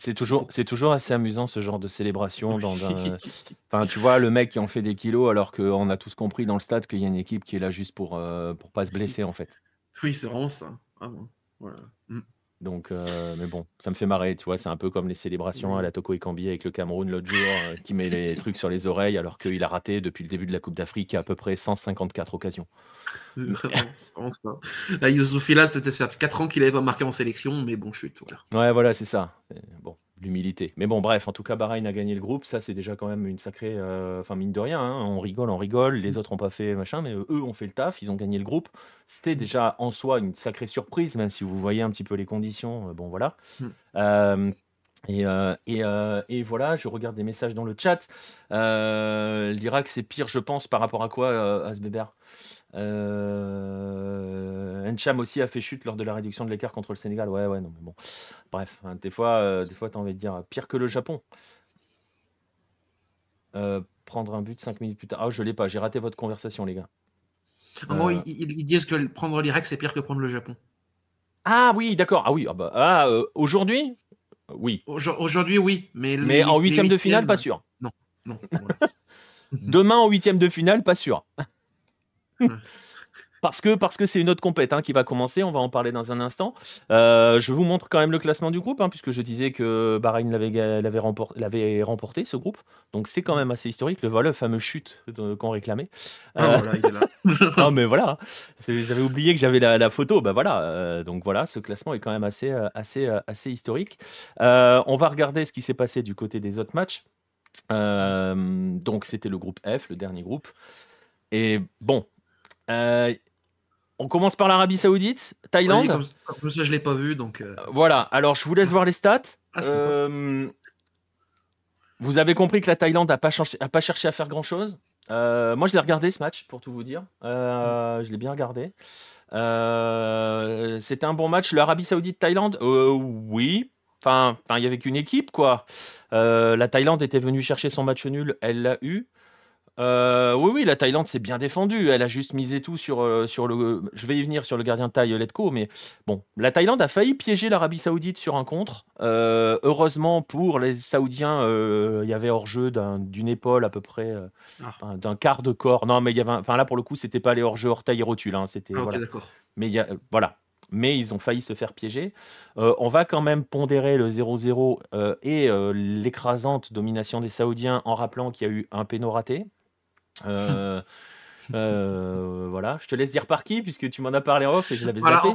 C'est toujours, c'est toujours assez amusant ce genre de célébration. Dans [LAUGHS] Enfin, tu vois, le mec qui en fait des kilos alors qu'on a tous compris dans le stade qu'il y a une équipe qui est là juste pour, euh, pour pas se blesser en fait. Oui, c'est vraiment ça. Voilà. Donc, euh, mais bon, ça me fait marrer, tu vois, c'est un peu comme les célébrations à la Toko Ekambi avec le Cameroun l'autre jour, euh, qui met les trucs sur les oreilles alors qu'il a raté depuis le début de la Coupe d'Afrique à peu près 154 occasions. [LAUGHS] c'est vraiment ça. Là, Youssouf c'était ça 4 ans qu'il n'avait pas marqué en sélection, mais bon, chute, voilà. Ouais, voilà, c'est ça. Bon, l'humilité. Mais bon, bref, en tout cas, Bahreïn a gagné le groupe. Ça, c'est déjà quand même une sacrée. Euh, enfin, mine de rien, hein, on rigole, on rigole. Les autres n'ont pas fait machin, mais eux ont fait le taf. Ils ont gagné le groupe. C'était déjà en soi une sacrée surprise, même si vous voyez un petit peu les conditions. Euh, bon, voilà. Hmm. Euh, et, et, voilà, je regarde des messages dans le chat. L'Irak, c'est pire, je pense, par rapport à quoi, Asbeber euh, Encham aussi a fait chute lors de la réduction de l'écart contre le Sénégal. Ouais, ouais, non, mais bon. Bref, hein, des fois, euh, des fois, t'as envie de dire pire que le Japon. Euh, prendre un but 5 minutes plus tard. Ah, je l'ai pas. J'ai raté votre conversation, les gars. En gros, ils, disent que prendre l'Irak, c'est pire que prendre le Japon. Ah oui, d'accord. Ah oui. Ah, bah, ah aujourd'hui, oui. Aujourd'hui, oui, mais mais en huitième de finale, pas sûr. Non, non. [LAUGHS] Demain en huitième de finale, pas sûr. Parce que parce que c'est une autre compète hein, qui va commencer. On va en parler dans un instant. Euh, je vous montre quand même le classement du groupe, hein, puisque je disais que Bahreïn l'avait remporté, remporté, ce groupe. Donc c'est quand même assez historique. Le voilà, le fameux chute qu'on réclamait. Ah, voilà, il est là. [LAUGHS] non mais voilà, j'avais oublié que j'avais la, photo. Ben voilà, euh, donc voilà, ce classement est quand même assez assez assez historique. on va regarder ce qui s'est passé du côté des autres matchs. donc c'était le groupe F, le dernier groupe. Et bon, euh, on commence par l'Arabie Saoudite, Thaïlande. comme, ça, je l'ai pas vu, donc. Euh. Voilà. Alors, je vous laisse voir les stats. Ah, euh, vous avez compris que la Thaïlande n'a pas, pas, cherché à faire grand chose. moi, je l'ai regardé ce match, pour tout vous dire. je l'ai bien regardé. C'était un bon match. L'Arabie Saoudite-Thaïlande, oui. Enfin, il y avait qu'une équipe, quoi. la Thaïlande était venue chercher son match nul, elle l'a eu. Euh, oui, oui, la Thaïlande s'est bien défendue. Elle a juste misé tout sur, euh, sur le. Je vais y venir sur le gardien de taille Letko, mais bon, la Thaïlande a failli piéger l'Arabie Saoudite sur un contre. Euh, heureusement pour les Saoudiens, il y avait hors-jeu d'une épaule à peu près, ah. d'un quart de corps. Non, mais il y avait. Enfin, là, pour le coup, c'était pas les hors-jeu hors-taille et rotule. Hein, c'était. Ah, voilà. d'accord. Mais il y a, voilà. Mais ils ont failli se faire piéger. on va quand même pondérer le 0-0 et l'écrasante domination des Saoudiens en rappelant qu'il y a eu un péno raté. Euh, euh, voilà, je te laisse dire par qui, puisque tu m'en as parlé en off et je l'avais zappé.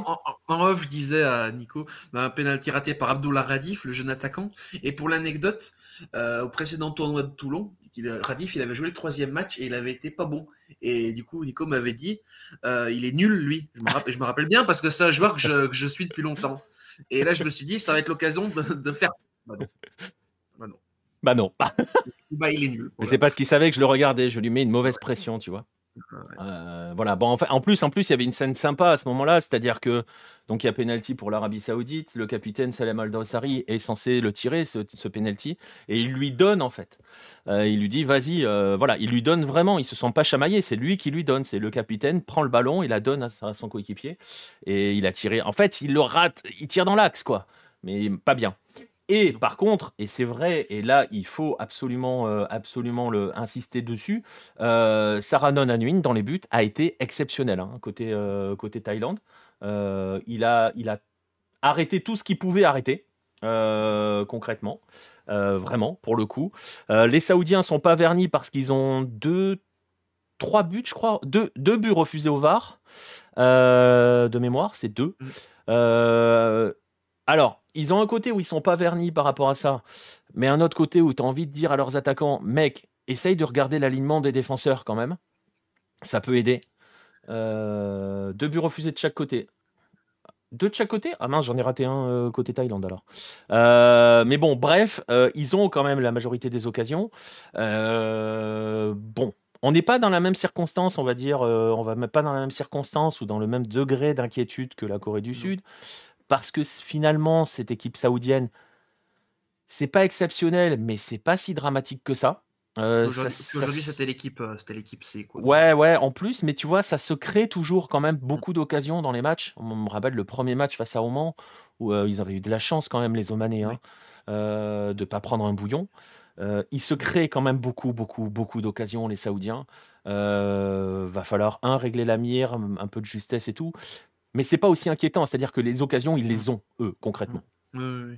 En, off, je disais à Nico, un penalty raté par Abdullah Radif, le jeune attaquant. Et pour l'anecdote, euh, au précédent tournoi de Toulon, Radif, il avait joué le troisième match et il avait été pas bon. Et du coup, Nico m'avait dit, il est nul, lui. Je me, rappelle, je me rappelle bien parce que c'est un joueur que je, que je, suis depuis longtemps. Et là, je me suis dit, ça va être l'occasion de, faire. [LAUGHS] Bah non. bah il est nul. Mais c'est parce qu'il savait que je le regardais. Je lui mets une mauvaise pression, tu vois. Euh, voilà. Bon, en, fait, en plus, en plus, il y avait une scène sympa à ce moment-là, c'est-à-dire que donc il y a penalty pour l'Arabie Saoudite. Le capitaine Salem Al Dawsari est censé le tirer ce, ce penalty et il lui donne en fait. Euh, il lui dit vas-y, euh, voilà, il lui donne vraiment. Ils se sont pas chamaillés, c'est lui qui lui donne. C'est le capitaine prend le ballon, il la donne à, son coéquipier et il a tiré. En fait, il le rate, il tire dans l'axe quoi, mais pas bien. Et par contre, et c'est vrai, et là il faut absolument, euh, absolument le, insister dessus, euh, Sarah Non Anuin dans les buts a été exceptionnel hein, côté, euh, côté Thaïlande. il, a, il a arrêté tout ce qu'il pouvait arrêter, concrètement, vraiment, pour le coup. les Saoudiens sont pas vernis parce qu'ils ont deux, trois buts, je crois, deux, deux buts refusés au VAR, de mémoire, c'est deux. Mm. alors, ils ont un côté où ils sont pas vernis par rapport à ça, mais un autre côté où tu as envie de dire à leurs attaquants, mec, essaye de regarder l'alignement des défenseurs quand même. Ça peut aider. Euh, deux buts refusés de chaque côté. Deux de chaque côté? Ah mince, j'en ai raté un euh, côté Thaïlande alors. Euh, mais bon, bref, ils ont quand même la majorité des occasions. bon, on n'est pas dans la même circonstance, on va dire, on va pas dans la même circonstance ou dans le même degré d'inquiétude que la Corée du Sud parce que finalement, cette équipe saoudienne, c'est pas exceptionnel, mais c'est pas si dramatique que ça. Euh, aujourd'hui, c'était l'équipe, euh, c'était l'équipe C. Quoi. Ouais, ouais, en plus, mais tu vois, ça se crée toujours quand même beaucoup d'occasions dans les matchs. On me rappelle le premier match face à Oman, où euh, ils avaient eu de la chance quand même, les Omanais, hein, de ne pas prendre un bouillon. il se crée quand même beaucoup, beaucoup, beaucoup d'occasions, les Saoudiens. va falloir, un, régler la mire, un peu de justesse et tout. Mais c'est pas aussi inquiétant, c'est-à-dire que les occasions, ils les ont, eux, concrètement. Oui, oui.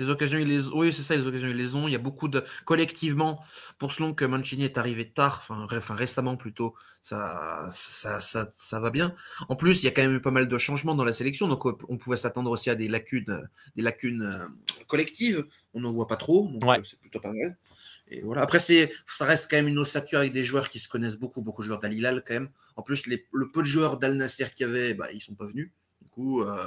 Les occasions, ils les Oui, c'est ça, les occasions, ils les ont. Il y a beaucoup de. Collectivement, pour ce long que Mancini est arrivé tard, enfin, récemment plutôt, ça ça, ça, va bien. En plus, il y a quand même eu pas mal de changements dans la sélection, donc on pouvait s'attendre aussi à des lacunes, des lacunes euh, collectives. On n'en voit pas trop, donc euh, c'est plutôt pas mal. Et voilà. Après, ça reste quand même une ossature avec des joueurs qui se connaissent beaucoup, beaucoup de joueurs d'Al quand même. En plus, les, le peu de joueurs d'Al Nasser qu'il y avait, bah, ils sont pas venus. Du coup, euh,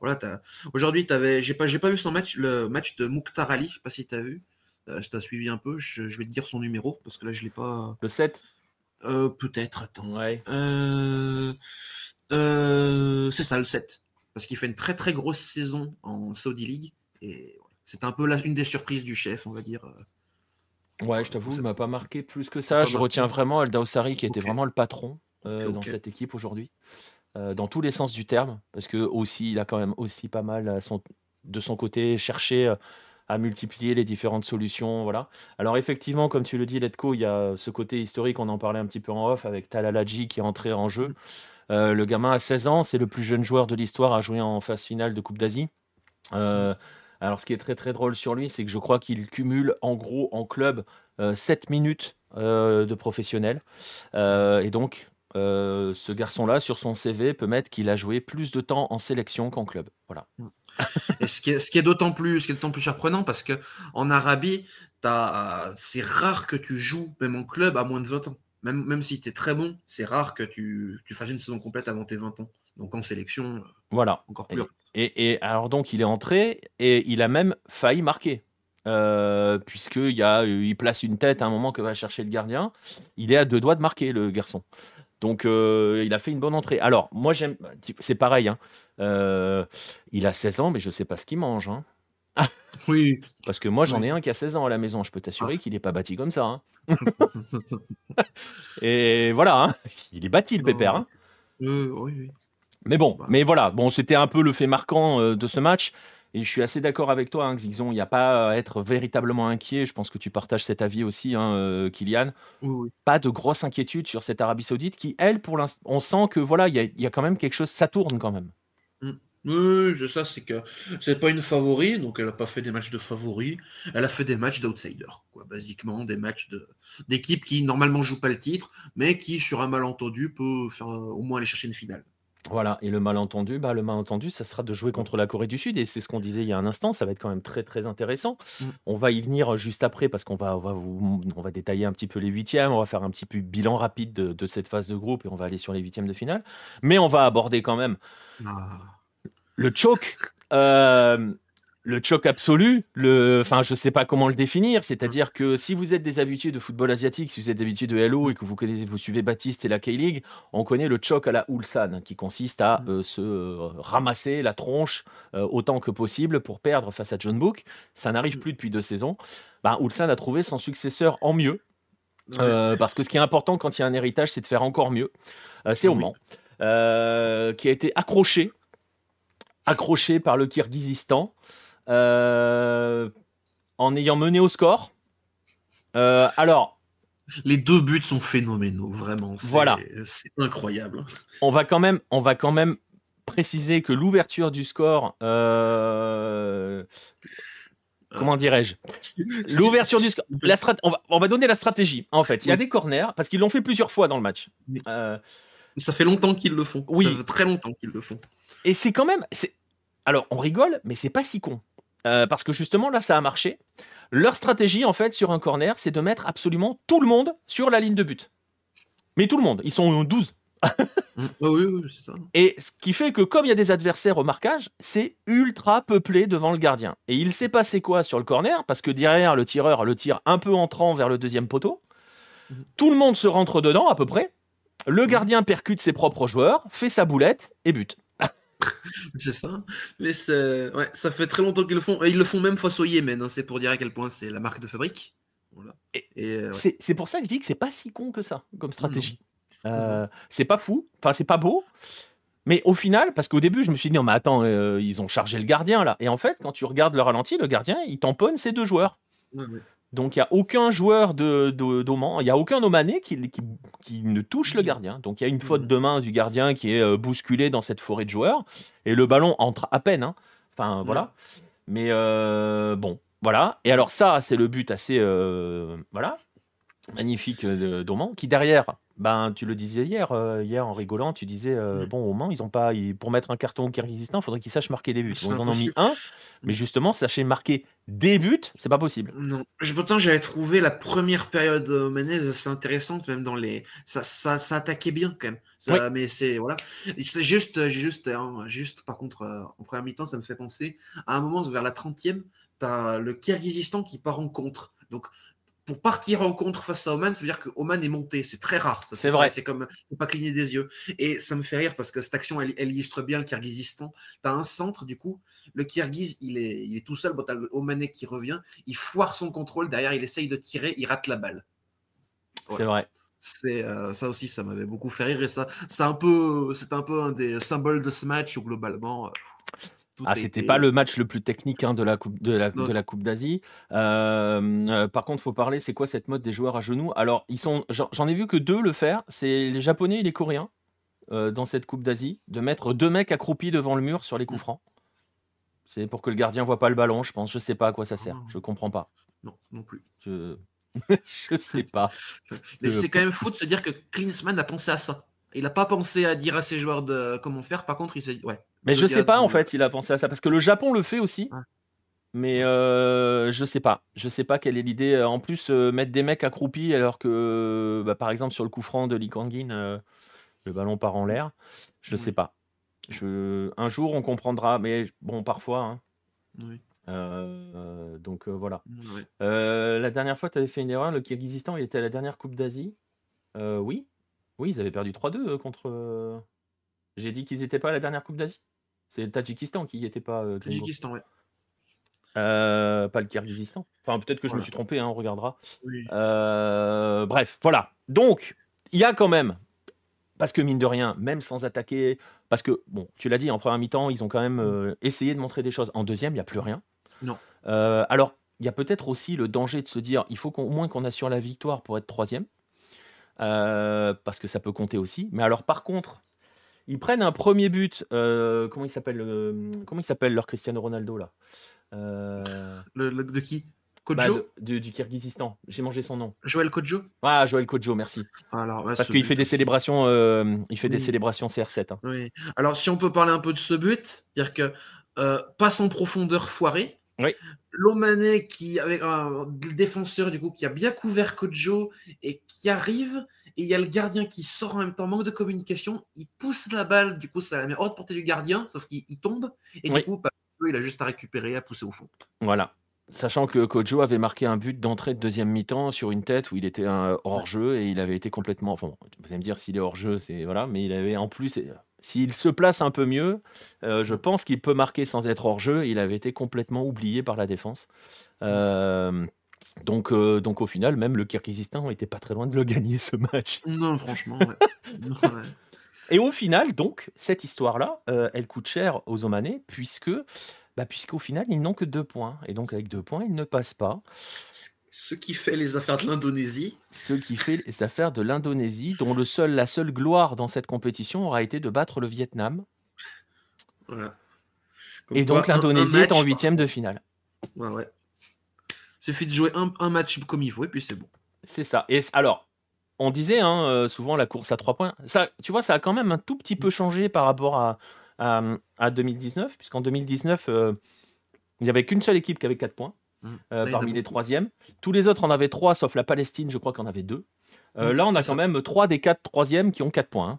voilà. Aujourd'hui, j'ai pas, j'ai pas vu son match, le match de Mouktar Ali. Je sais pas si tu as vu. Euh, tu as suivi un peu, je, vais te dire son numéro parce que là, je l'ai pas. Le 7 euh, Peut-être. Attends. Ouais. c'est ça, le 7. Parce qu'il fait une très très grosse saison en Saudi League et c'est un peu la, une des surprises du chef, on va dire. Ouais, je t'avoue, il m'a pas marqué plus que ça. Je retiens vraiment Al qui était vraiment le patron euh, dans cette équipe aujourd'hui, euh, dans tous les sens du terme, parce que aussi, il a quand même aussi pas mal son, de son côté cherché à multiplier les différentes solutions. Voilà. Alors effectivement, comme tu le dis, Letco, il y a ce côté historique, on en parlait un petit peu en off avec Talaladji qui est entré en jeu. Euh, le gamin a 16 ans, c'est le plus jeune joueur de l'histoire à jouer en phase finale de Coupe d'Asie. Euh, alors ce qui est très très drôle sur lui, c'est que je crois qu'il cumule en gros en club 7 minutes de professionnel. et donc ce garçon-là, sur son CV, peut mettre qu'il a joué plus de temps en sélection qu'en club. Voilà. Mm. Et ce qui est, d'autant plus, surprenant parce que en Arabie, c'est rare que tu joues même en club à moins de 20 ans. Même, même si tu es très bon, c'est rare que tu, fasses une saison complète avant tes 20 ans. Donc en sélection, voilà. encore plus. Et, et, alors donc il est entré et il a même failli marquer. Euh, puisqu'il il place une tête à un moment que va chercher le gardien. Il est à deux doigts de marquer, le garçon. Donc, euh, il a fait une bonne entrée. Alors, moi, j'aime. C'est pareil. Hein. Euh, il a 16 ans, mais je ne sais pas ce qu'il mange. Hein. [LAUGHS] oui. Parce que moi, j'en ai un qui a 16 ans à la maison. Je peux t'assurer ah. qu'il n'est pas bâti comme ça. Hein. [LAUGHS] Et voilà. Il est bâti, le pépère. oui, oui. Mais bon, mais voilà. Bon, c'était un peu le fait marquant de ce match. Et je suis assez d'accord avec toi, hein, Xixon. Il n'y a pas à être véritablement inquiet. Je pense que tu partages cet avis aussi, hein, euh, Kylian. Pas de grosse inquiétude sur cette Arabie Saoudite qui, elle, pour l'instant, on sent que voilà, il y, a quand même quelque chose, ça tourne quand même. Mmh. Oui, c'est ça, c'est que c'est pas une favori, donc elle n'a pas fait des matchs de favori, elle a fait des matchs d'outsider, quoi, basiquement des matchs de d'équipes qui normalement jouent pas le titre, mais qui sur un malentendu peut faire au moins aller chercher une finale. Voilà, et le malentendu, bah, le malentendu, ça sera de jouer contre la Corée du Sud, et c'est ce qu'on disait il y a un instant, ça va être quand même très très intéressant. Mmh. On va y venir juste après parce qu'on va, on va, on va détailler un petit peu les huitièmes, on va faire un petit peu bilan rapide de, cette phase de groupe et on va aller sur les huitièmes de finale. Mais on va aborder quand même ah. le choke. Euh, le choc absolu, le, enfin, je sais pas comment le définir, c'est-à-dire que si vous êtes des habitués de football asiatique, si vous êtes des habitués de Hello et que vous connaissez, vous suivez Baptiste et la K-League, on connaît le choc à la Ulsan, qui consiste à mm. euh, se euh, ramasser la tronche euh, autant que possible pour perdre face à John Book. Ça n'arrive plus depuis deux saisons. Ben, Ulsan a trouvé son successeur en mieux, parce que ce qui est important quand il y a un héritage, c'est de faire encore mieux. c'est Oman, qui a été accroché, accroché par le Kirghizistan. Euh, en ayant mené au score. Euh, alors. Les deux buts sont phénoménaux, vraiment. Voilà. C'est incroyable. On va quand même, on va quand même préciser que l'ouverture du score. Euh, comment dirais-je? L'ouverture du score. La on, va, on, va, donner la stratégie. En fait, il y a des corners parce qu'ils l'ont fait plusieurs fois dans le match. Ça fait longtemps qu'ils le font. Oui. Ça fait très longtemps qu'ils le font. Et c'est quand même. Alors, on rigole, mais c'est pas si con. Euh, parce que justement, là, ça a marché. Leur stratégie, en fait, sur un corner, c'est de mettre absolument tout le monde sur la ligne de but. Mais tout le monde. Ils sont 12. Mm. [LAUGHS] oui, oui, c'est ça. Et ce qui fait que, comme il y a des adversaires au marquage, c'est ultra peuplé devant le gardien. Et il s'est passé quoi sur le corner? Parce que derrière, le tireur le tire un peu entrant vers le deuxième poteau. Mm. Tout le monde se rentre dedans, à peu près. Le mm. gardien percute ses propres joueurs, fait sa boulette et bute. [LAUGHS] c'est ça. Mais ouais, ça fait très longtemps qu'ils le font. ils le font même face au Yémen. Hein. C'est pour dire à quel point c'est la marque de fabrique. Et, euh, c'est pour ça que je dis que c'est pas si con que ça comme stratégie. Euh, c'est pas fou. Enfin, c'est pas beau. Mais au final, parce qu'au début, je me suis dit, non, mais attends, euh, ils ont chargé le gardien là. Et en fait, quand tu regardes le ralenti, le gardien, il tamponne ces deux joueurs. Donc il n'y a aucun joueur de, d'Oman, il n'y a aucun Omanais qui, qui, ne touche le gardien. Donc il y a une faute de main du gardien qui est euh, bousculée dans cette forêt de joueurs. Et le ballon entre à peine. Hein. Enfin voilà. Mais euh, bon, voilà. Et alors ça, c'est le but assez euh, voilà, magnifique d'Oman, qui derrière ben, tu le disais hier, euh, hier en rigolant, tu disais euh, bon au Mans, ils ont pas pour mettre un carton au Kyrgyzstan, il faudrait qu'ils sachent marquer des buts. ils en ont mis un, mais justement, sachez marquer des buts, c'est pas possible. Non. Pourtant, j'avais trouvé la première période Menez assez intéressante, même dans les ça, ça, ça attaquait bien quand même. Ça, Mais c'est voilà, c'est juste, juste, hein, juste. Par contre, euh, en première mi-temps, ça me fait penser à un moment vers la 30e, as le Kyrgyzstan qui part en contre. Donc pour partir en contre face à Oman, ça veut dire que Oman est monté. C'est très rare. C'est vrai. C'est comme ne pas cligner des yeux. Et ça me fait rire parce que cette action, elle, illustre bien le Kyrgyzstan. Tu as un centre, du coup. Le Kyrgyz, il est, il est tout seul. Bon, tu as le Omanais qui revient. Il foire son contrôle. Derrière, il essaye de tirer. Il rate la balle. C'est vrai. C'est euh, ça aussi, ça m'avait beaucoup fait rire. Et ça, c'est un peu, c'est un peu un des symboles de ce match où globalement. Euh, ah, c'était pas le match le plus technique hein, de la Coupe de la, de la Coupe d'Asie. Euh, par contre, faut parler, c'est quoi cette mode des joueurs à genoux? Alors, ils sont, j'en ai vu que deux le faire. C'est les Japonais et les Coréens dans cette Coupe d'Asie, de mettre deux mecs accroupis devant le mur sur les coups francs. C'est pour que le gardien voit pas le ballon, je pense. Je sais pas à quoi ça sert. Ah. Je comprends pas. Non, non plus. Je, [LAUGHS] je sais pas. [LAUGHS] Mais c'est quand même [LAUGHS] fou de se dire que Klinsmann a pensé à ça. Il n'a pas pensé à dire à ses joueurs de comment faire. Par contre, il s'est dit ouais. Mais je sais pas en fait, il a pensé à ça parce que le Japon le fait aussi. Mais euh, je sais pas. Je sais pas quelle est l'idée. En plus, euh, mettre des mecs accroupis alors que, bah, par exemple, sur le coup franc de Lee Kangin, euh, le ballon part en l'air. Je sais pas. Je... Un jour, on comprendra. Mais bon, parfois. Hein. Oui. donc voilà. la dernière fois, tu avais fait une erreur. Le Kyrgyzstan, il était à la dernière Coupe d'Asie. oui. Oui, ils avaient perdu 3-2 contre. J'ai dit qu'ils n'étaient pas à la dernière Coupe d'Asie. C'est le Tadjikistan qui n'y était pas. Tadjikistan, ouais. pas le Kyrgyzstan. Enfin, peut-être que je me suis trompé, hein, on regardera. bref, voilà. Donc, il y a quand même, parce que mine de rien, même sans attaquer, parce que, bon, tu l'as dit, en première mi-temps, ils ont quand même essayé de montrer des choses. En deuxième, il n'y a plus rien. Non. alors, il y a peut-être aussi le danger de se dire, il faut qu'au moins qu'on assure la victoire pour être troisième. Euh, parce que ça peut compter aussi. Mais alors, par contre, ils prennent un premier but. Euh, comment il s'appelle Comment il s'appelle leur Cristiano Ronaldo là? Euh, le, De qui? Bah, Kojo du, du Kyrgyzstan. J'ai mangé son nom. Joël Kojo Ah, Joël Kojo, merci. Alors, Parce qu'il fait des célébrations, il fait des célébrations CR7. Hein. Oui. Alors, si on peut parler un peu de ce but, dire que passe en profondeur foiré. Oui. Lomané qui avec un défenseur du coup qui a bien couvert Kojo et qui arrive. Et il y a le gardien qui sort en même temps. Manque de communication. Il pousse la balle. Du coup ça la met hors de portée du gardien sauf qu'il tombe. Et du coup bah, il a juste à récupérer à pousser au fond. Voilà. Sachant que Kojo avait marqué un but d'entrée de deuxième mi-temps sur une tête où il était hors jeu et il avait été complètement. Enfin, vous allez me dire s'il est hors jeu, c'est voilà, mais il avait en plus s'il se place un peu mieux, euh, je pense qu'il peut marquer sans être hors jeu. Il avait été complètement oublié par la défense. Euh, donc, euh, donc au final, même le Kyrgyzstan n'était pas très loin de le gagner ce match. Non, franchement. [LAUGHS] Et au final, donc, cette histoire-là, elle coûte cher aux Omanais, puisque, bah, puisqu'au final, ils n'ont que deux points. Et donc, avec deux points, ils ne passent pas. Ce qui fait les affaires de l'Indonésie. Ce qui fait les affaires de l'Indonésie, dont le seul, la seule gloire dans cette compétition aura été de battre le Vietnam. Voilà. Et donc l'Indonésie est en huitième de finale. Ouais, ouais. Suffit de jouer un, match comme il faut et puis c'est bon. C'est ça. Et alors, on disait hein, euh, souvent la course à trois points. Ça, tu vois, ça a quand même un tout petit peu changé par rapport à, à, 2019, puisqu'en 2019, euh, il n'y avait qu'une seule équipe qui avait quatre points. Mmh. Euh, parmi les troisièmes. Tous les autres en avaient trois, sauf la Palestine, je crois qu'en avait deux. Euh, mmh, là, on a quand même trois des quatre troisièmes qui ont quatre points.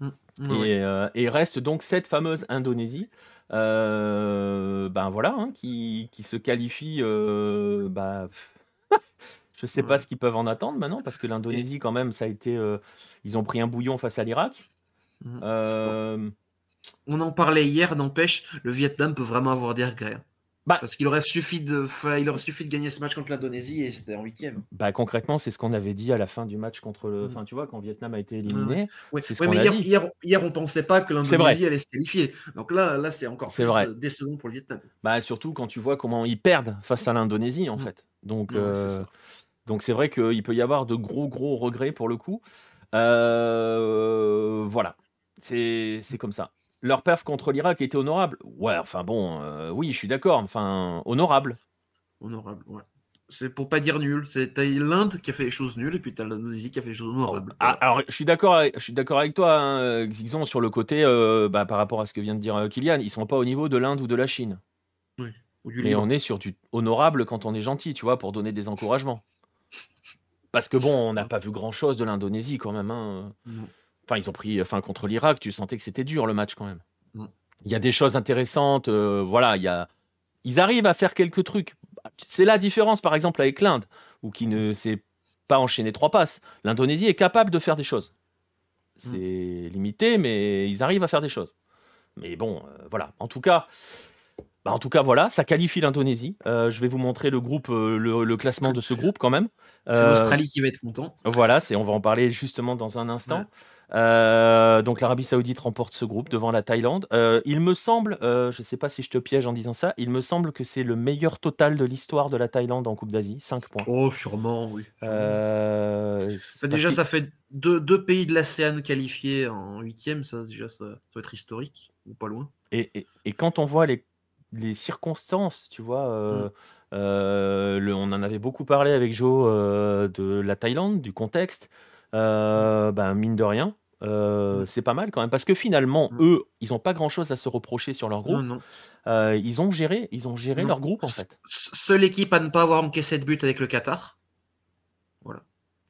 Hein. Mmh, euh, et, reste donc cette fameuse Indonésie, ben voilà, hein, qui, se qualifie. bah, [LAUGHS] je sais pas ce qu'ils peuvent en attendre maintenant, parce que l'Indonésie, quand même, ça a été. ils ont pris un bouillon face à l'Irak. On en parlait hier, n'empêche, le Vietnam peut vraiment avoir des regrets. Bah, Parce qu'il aurait, suffi de, il aurait suffi de gagner ce match contre l'Indonésie et c'était en huitième. Bah, concrètement, c'est ce qu'on avait dit à la fin du match contre le. Mm. Enfin, tu vois, quand Vietnam a été éliminé. c'est ce mais hier, hier, hier, on pensait pas que l'Indonésie allait se qualifier. Donc là, là c'est encore plus vrai. Euh, décevant pour le Vietnam. Bah, surtout quand tu vois comment ils perdent face à l'Indonésie, en mm. fait. Donc, euh, donc c'est vrai qu'il peut y avoir de gros, gros regrets pour le coup. Euh, voilà. C'est comme ça. Leur perf contre l'Irak était honorable. Ouais, enfin bon, euh, oui, je suis d'accord. Enfin, honorable. Honorable, ouais. C'est pour pas dire nul. C'est l'Inde qui a fait les choses nulles et puis t'as l'Indonésie qui a fait les choses honorables. Ah, alors, je suis d'accord, je suis d'accord avec toi, hein, Xixon, sur le côté euh, bah, par rapport à ce que vient de dire euh, Kylian. Ils sont pas au niveau de l'Inde ou de la Chine. Oui. Mais on est sur du honorable quand on est gentil, tu vois, pour donner des encouragements. Parce que bon, on n'a pas vu grand chose de l'Indonésie quand même. Hein. Non. Enfin, ils ont pris, enfin, contre l'Irak, tu sentais que c'était dur le match quand même. Mm. Il y a des choses intéressantes. Euh, voilà, il y a... ils arrivent à faire quelques trucs. C'est la différence, par exemple, avec l'Inde, ou qui ne s'est pas enchaîné trois passes. L'Indonésie est capable de faire des choses. C'est mm. limité, mais ils arrivent à faire des choses. Mais bon, euh, voilà. En tout cas, bah, en tout cas, voilà, ça qualifie l'Indonésie. Euh, je vais vous montrer le groupe, le, classement de ce groupe quand même. C'est l'Australie qui va être content. Voilà, c'est, on va en parler justement dans un instant. Euh, donc l'Arabie Saoudite remporte ce groupe devant la Thaïlande. Euh, il me semble, euh, je ne sais pas si je te piège en disant ça, il me semble que c'est le meilleur total de l'histoire de la Thaïlande en Coupe d'Asie, 5 points. Oh, sûrement, oui. déjà, ça fait deux, pays de l'ASEAN qualifiés en huitième, ça déjà, ça doit être historique, ou pas loin. Et, quand on voit les, les circonstances, tu vois, mm. on en avait beaucoup parlé avec Joe de la Thaïlande, du contexte. Ben, mine de rien, euh, c'est pas mal quand même. Parce que finalement eux ils ont pas grand chose à se reprocher sur leur groupe. Euh, ils ont géré ils ont géré leur groupe en fait. seule équipe à ne pas avoir encaissé de but avec le Qatar. Voilà.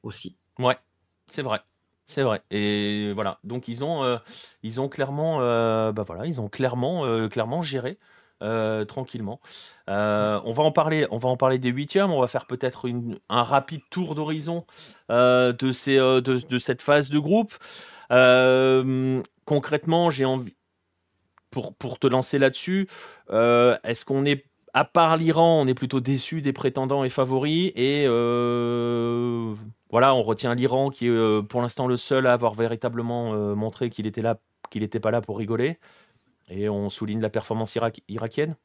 Aussi. Ouais. C'est vrai. C'est vrai. Et voilà. Donc ils ont euh, ils ont clairement bah voilà ils ont clairement clairement géré tranquillement. on va en parler, on va en parler des huitièmes. On va faire peut-être un rapide tour d'horizon de, ces, de, cette phase de groupe. Euh, concrètement, j'ai envie, pour, te lancer là-dessus, euh, est-ce qu'on est, à part l'Iran, on est plutôt déçu des prétendants et favoris? Et euh, voilà, on retient l'Iran qui est pour l'instant le seul à avoir véritablement montré qu'il n'était pas là pour rigoler et on souligne la performance irakienne?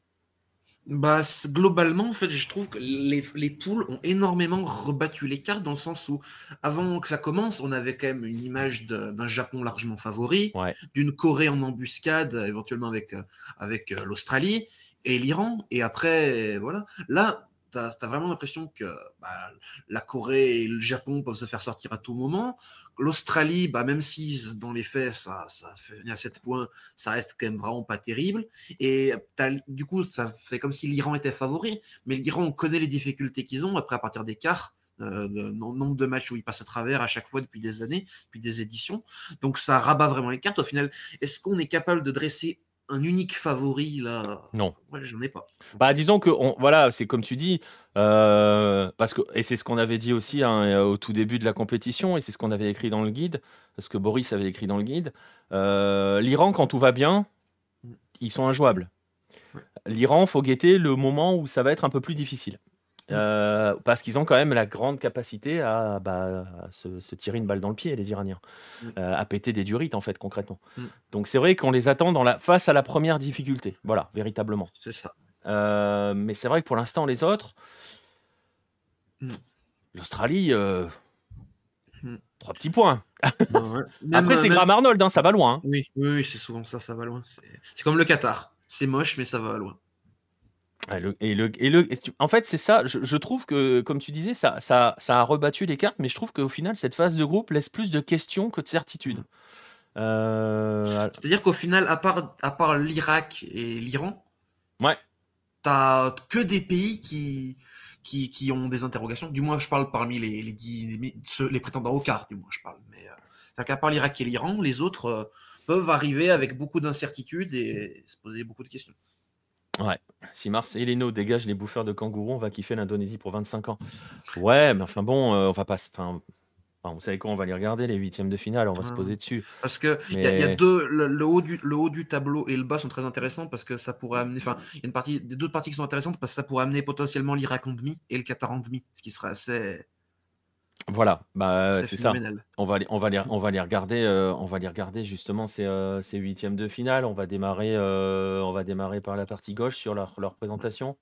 Bah, globalement, en fait, je trouve que les, les poules ont énormément rebattu les cartes dans le sens où, avant que ça commence, on avait quand même une image d'un Japon largement favori, d'une Corée en embuscade, éventuellement avec, euh, avec euh, l'Australie et l'Iran. Et après, voilà. Là, tu as, vraiment l'impression que bah, la Corée et le Japon peuvent se faire sortir à tout moment. L'Australie, bah, même si dans les faits, ça, ça fait à 7 points, ça reste quand même vraiment pas terrible. Et du coup, ça fait comme si l'Iran était favori. Mais l'Iran, on connaît les difficultés qu'ils ont après à partir des quarts. Euh, nombre de matchs où ils passent à travers à chaque fois depuis des années, depuis des éditions. Donc ça rabat vraiment les cartes. Au final, est-ce qu'on est capable de dresser un unique favori là? Non. Ouais, j'en ai pas. Bah, disons que on, voilà, c'est comme tu dis, euh, parce que et c'est ce qu'on avait dit aussi hein, au tout début de la compétition et c'est ce qu'on avait écrit dans le guide, parce que Boris avait écrit dans le guide. Euh, L'Iran, quand tout va bien, ils sont injouables. L'Iran, faut guetter le moment où ça va être un peu plus difficile. Euh, parce qu'ils ont quand même la grande capacité à, bah, se, tirer une balle dans le pied, les Iraniens, mm. euh, à péter des durites, en fait, concrètement. Mm. Donc c'est vrai qu'on les attend dans la, face à la première difficulté, voilà, véritablement. C'est ça. Euh, mais c'est vrai que pour l'instant, les autres, mm. l'Australie, trois petits points. [LAUGHS] Après, c'est Graham Arnold, hein, ça va loin. Hein. Oui, oui, c'est souvent ça, ça va loin. C'est comme le Qatar. C'est moche, mais ça va loin et le, et le, en fait, c'est ça. Je, trouve que, comme tu disais, ça, ça, ça, a rebattu les cartes, mais je trouve qu'au final, cette phase de groupe laisse plus de questions que de certitudes. Euh, C'est-à-dire qu'au final, à part, à part l'Irak et l'Iran, ouais. t'as que des pays qui, qui, ont des interrogations. Du moins, je parle parmi les, les, les, les prétendants au quart, du moins, je parle. Mais euh, c'est qu'à part l'Irak et l'Iran, les autres euh, peuvent arriver avec beaucoup d'incertitudes et se poser beaucoup de questions. Ouais. Si Marseille Leno dégage les bouffeurs de kangourous, on va kiffer l'Indonésie pour 25 ans. Ouais, mais enfin bon, euh, on va pas. Vous savez quoi, on va les regarder, les huitièmes de finale, on va se poser dessus. Parce que il y, a deux, le, haut du, le haut du tableau et le bas sont très intéressants parce que ça pourrait amener, enfin, il y a une partie, des deux parties qui sont intéressantes parce que ça pourrait amener potentiellement l'Irak en demi et le Qatar en demi, ce qui serait assez, voilà, bah, c'est ça. On va, on, va les, on va les regarder, euh, on va les regarder justement ces, euh, ces huitièmes de finale. On va démarrer, euh, on va démarrer par la partie gauche sur leur, leur présentation.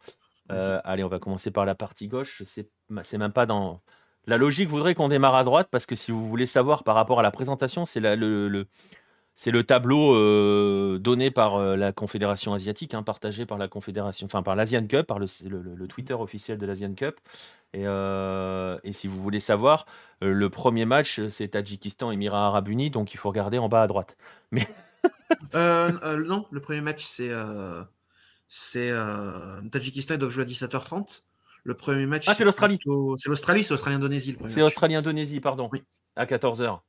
allez, on va commencer par la partie gauche. C'est c'est même pas dans la logique voudrait qu'on démarre à droite parce que si vous voulez savoir par rapport à la présentation, c'est le, tableau euh, donné par euh, la Confédération asiatique, hein, partagé par la Confédération, enfin par l'Asian Cup, par le, Twitter officiel de l'Asian Cup. Et, euh, si vous voulez savoir, le premier match, c'est Tadjikistan, Émirats Arabes Unis, donc il faut regarder en bas à droite. [LAUGHS] Mais non, le premier match, c'est c'est Tadjikistan, ils doivent jouer à 17h30. Le premier match, ah, c'est l'Australie. C'est l'Australie, c'est Australie-Indonésie. C'est Australie-Indonésie, pardon. Oui. À 14h30.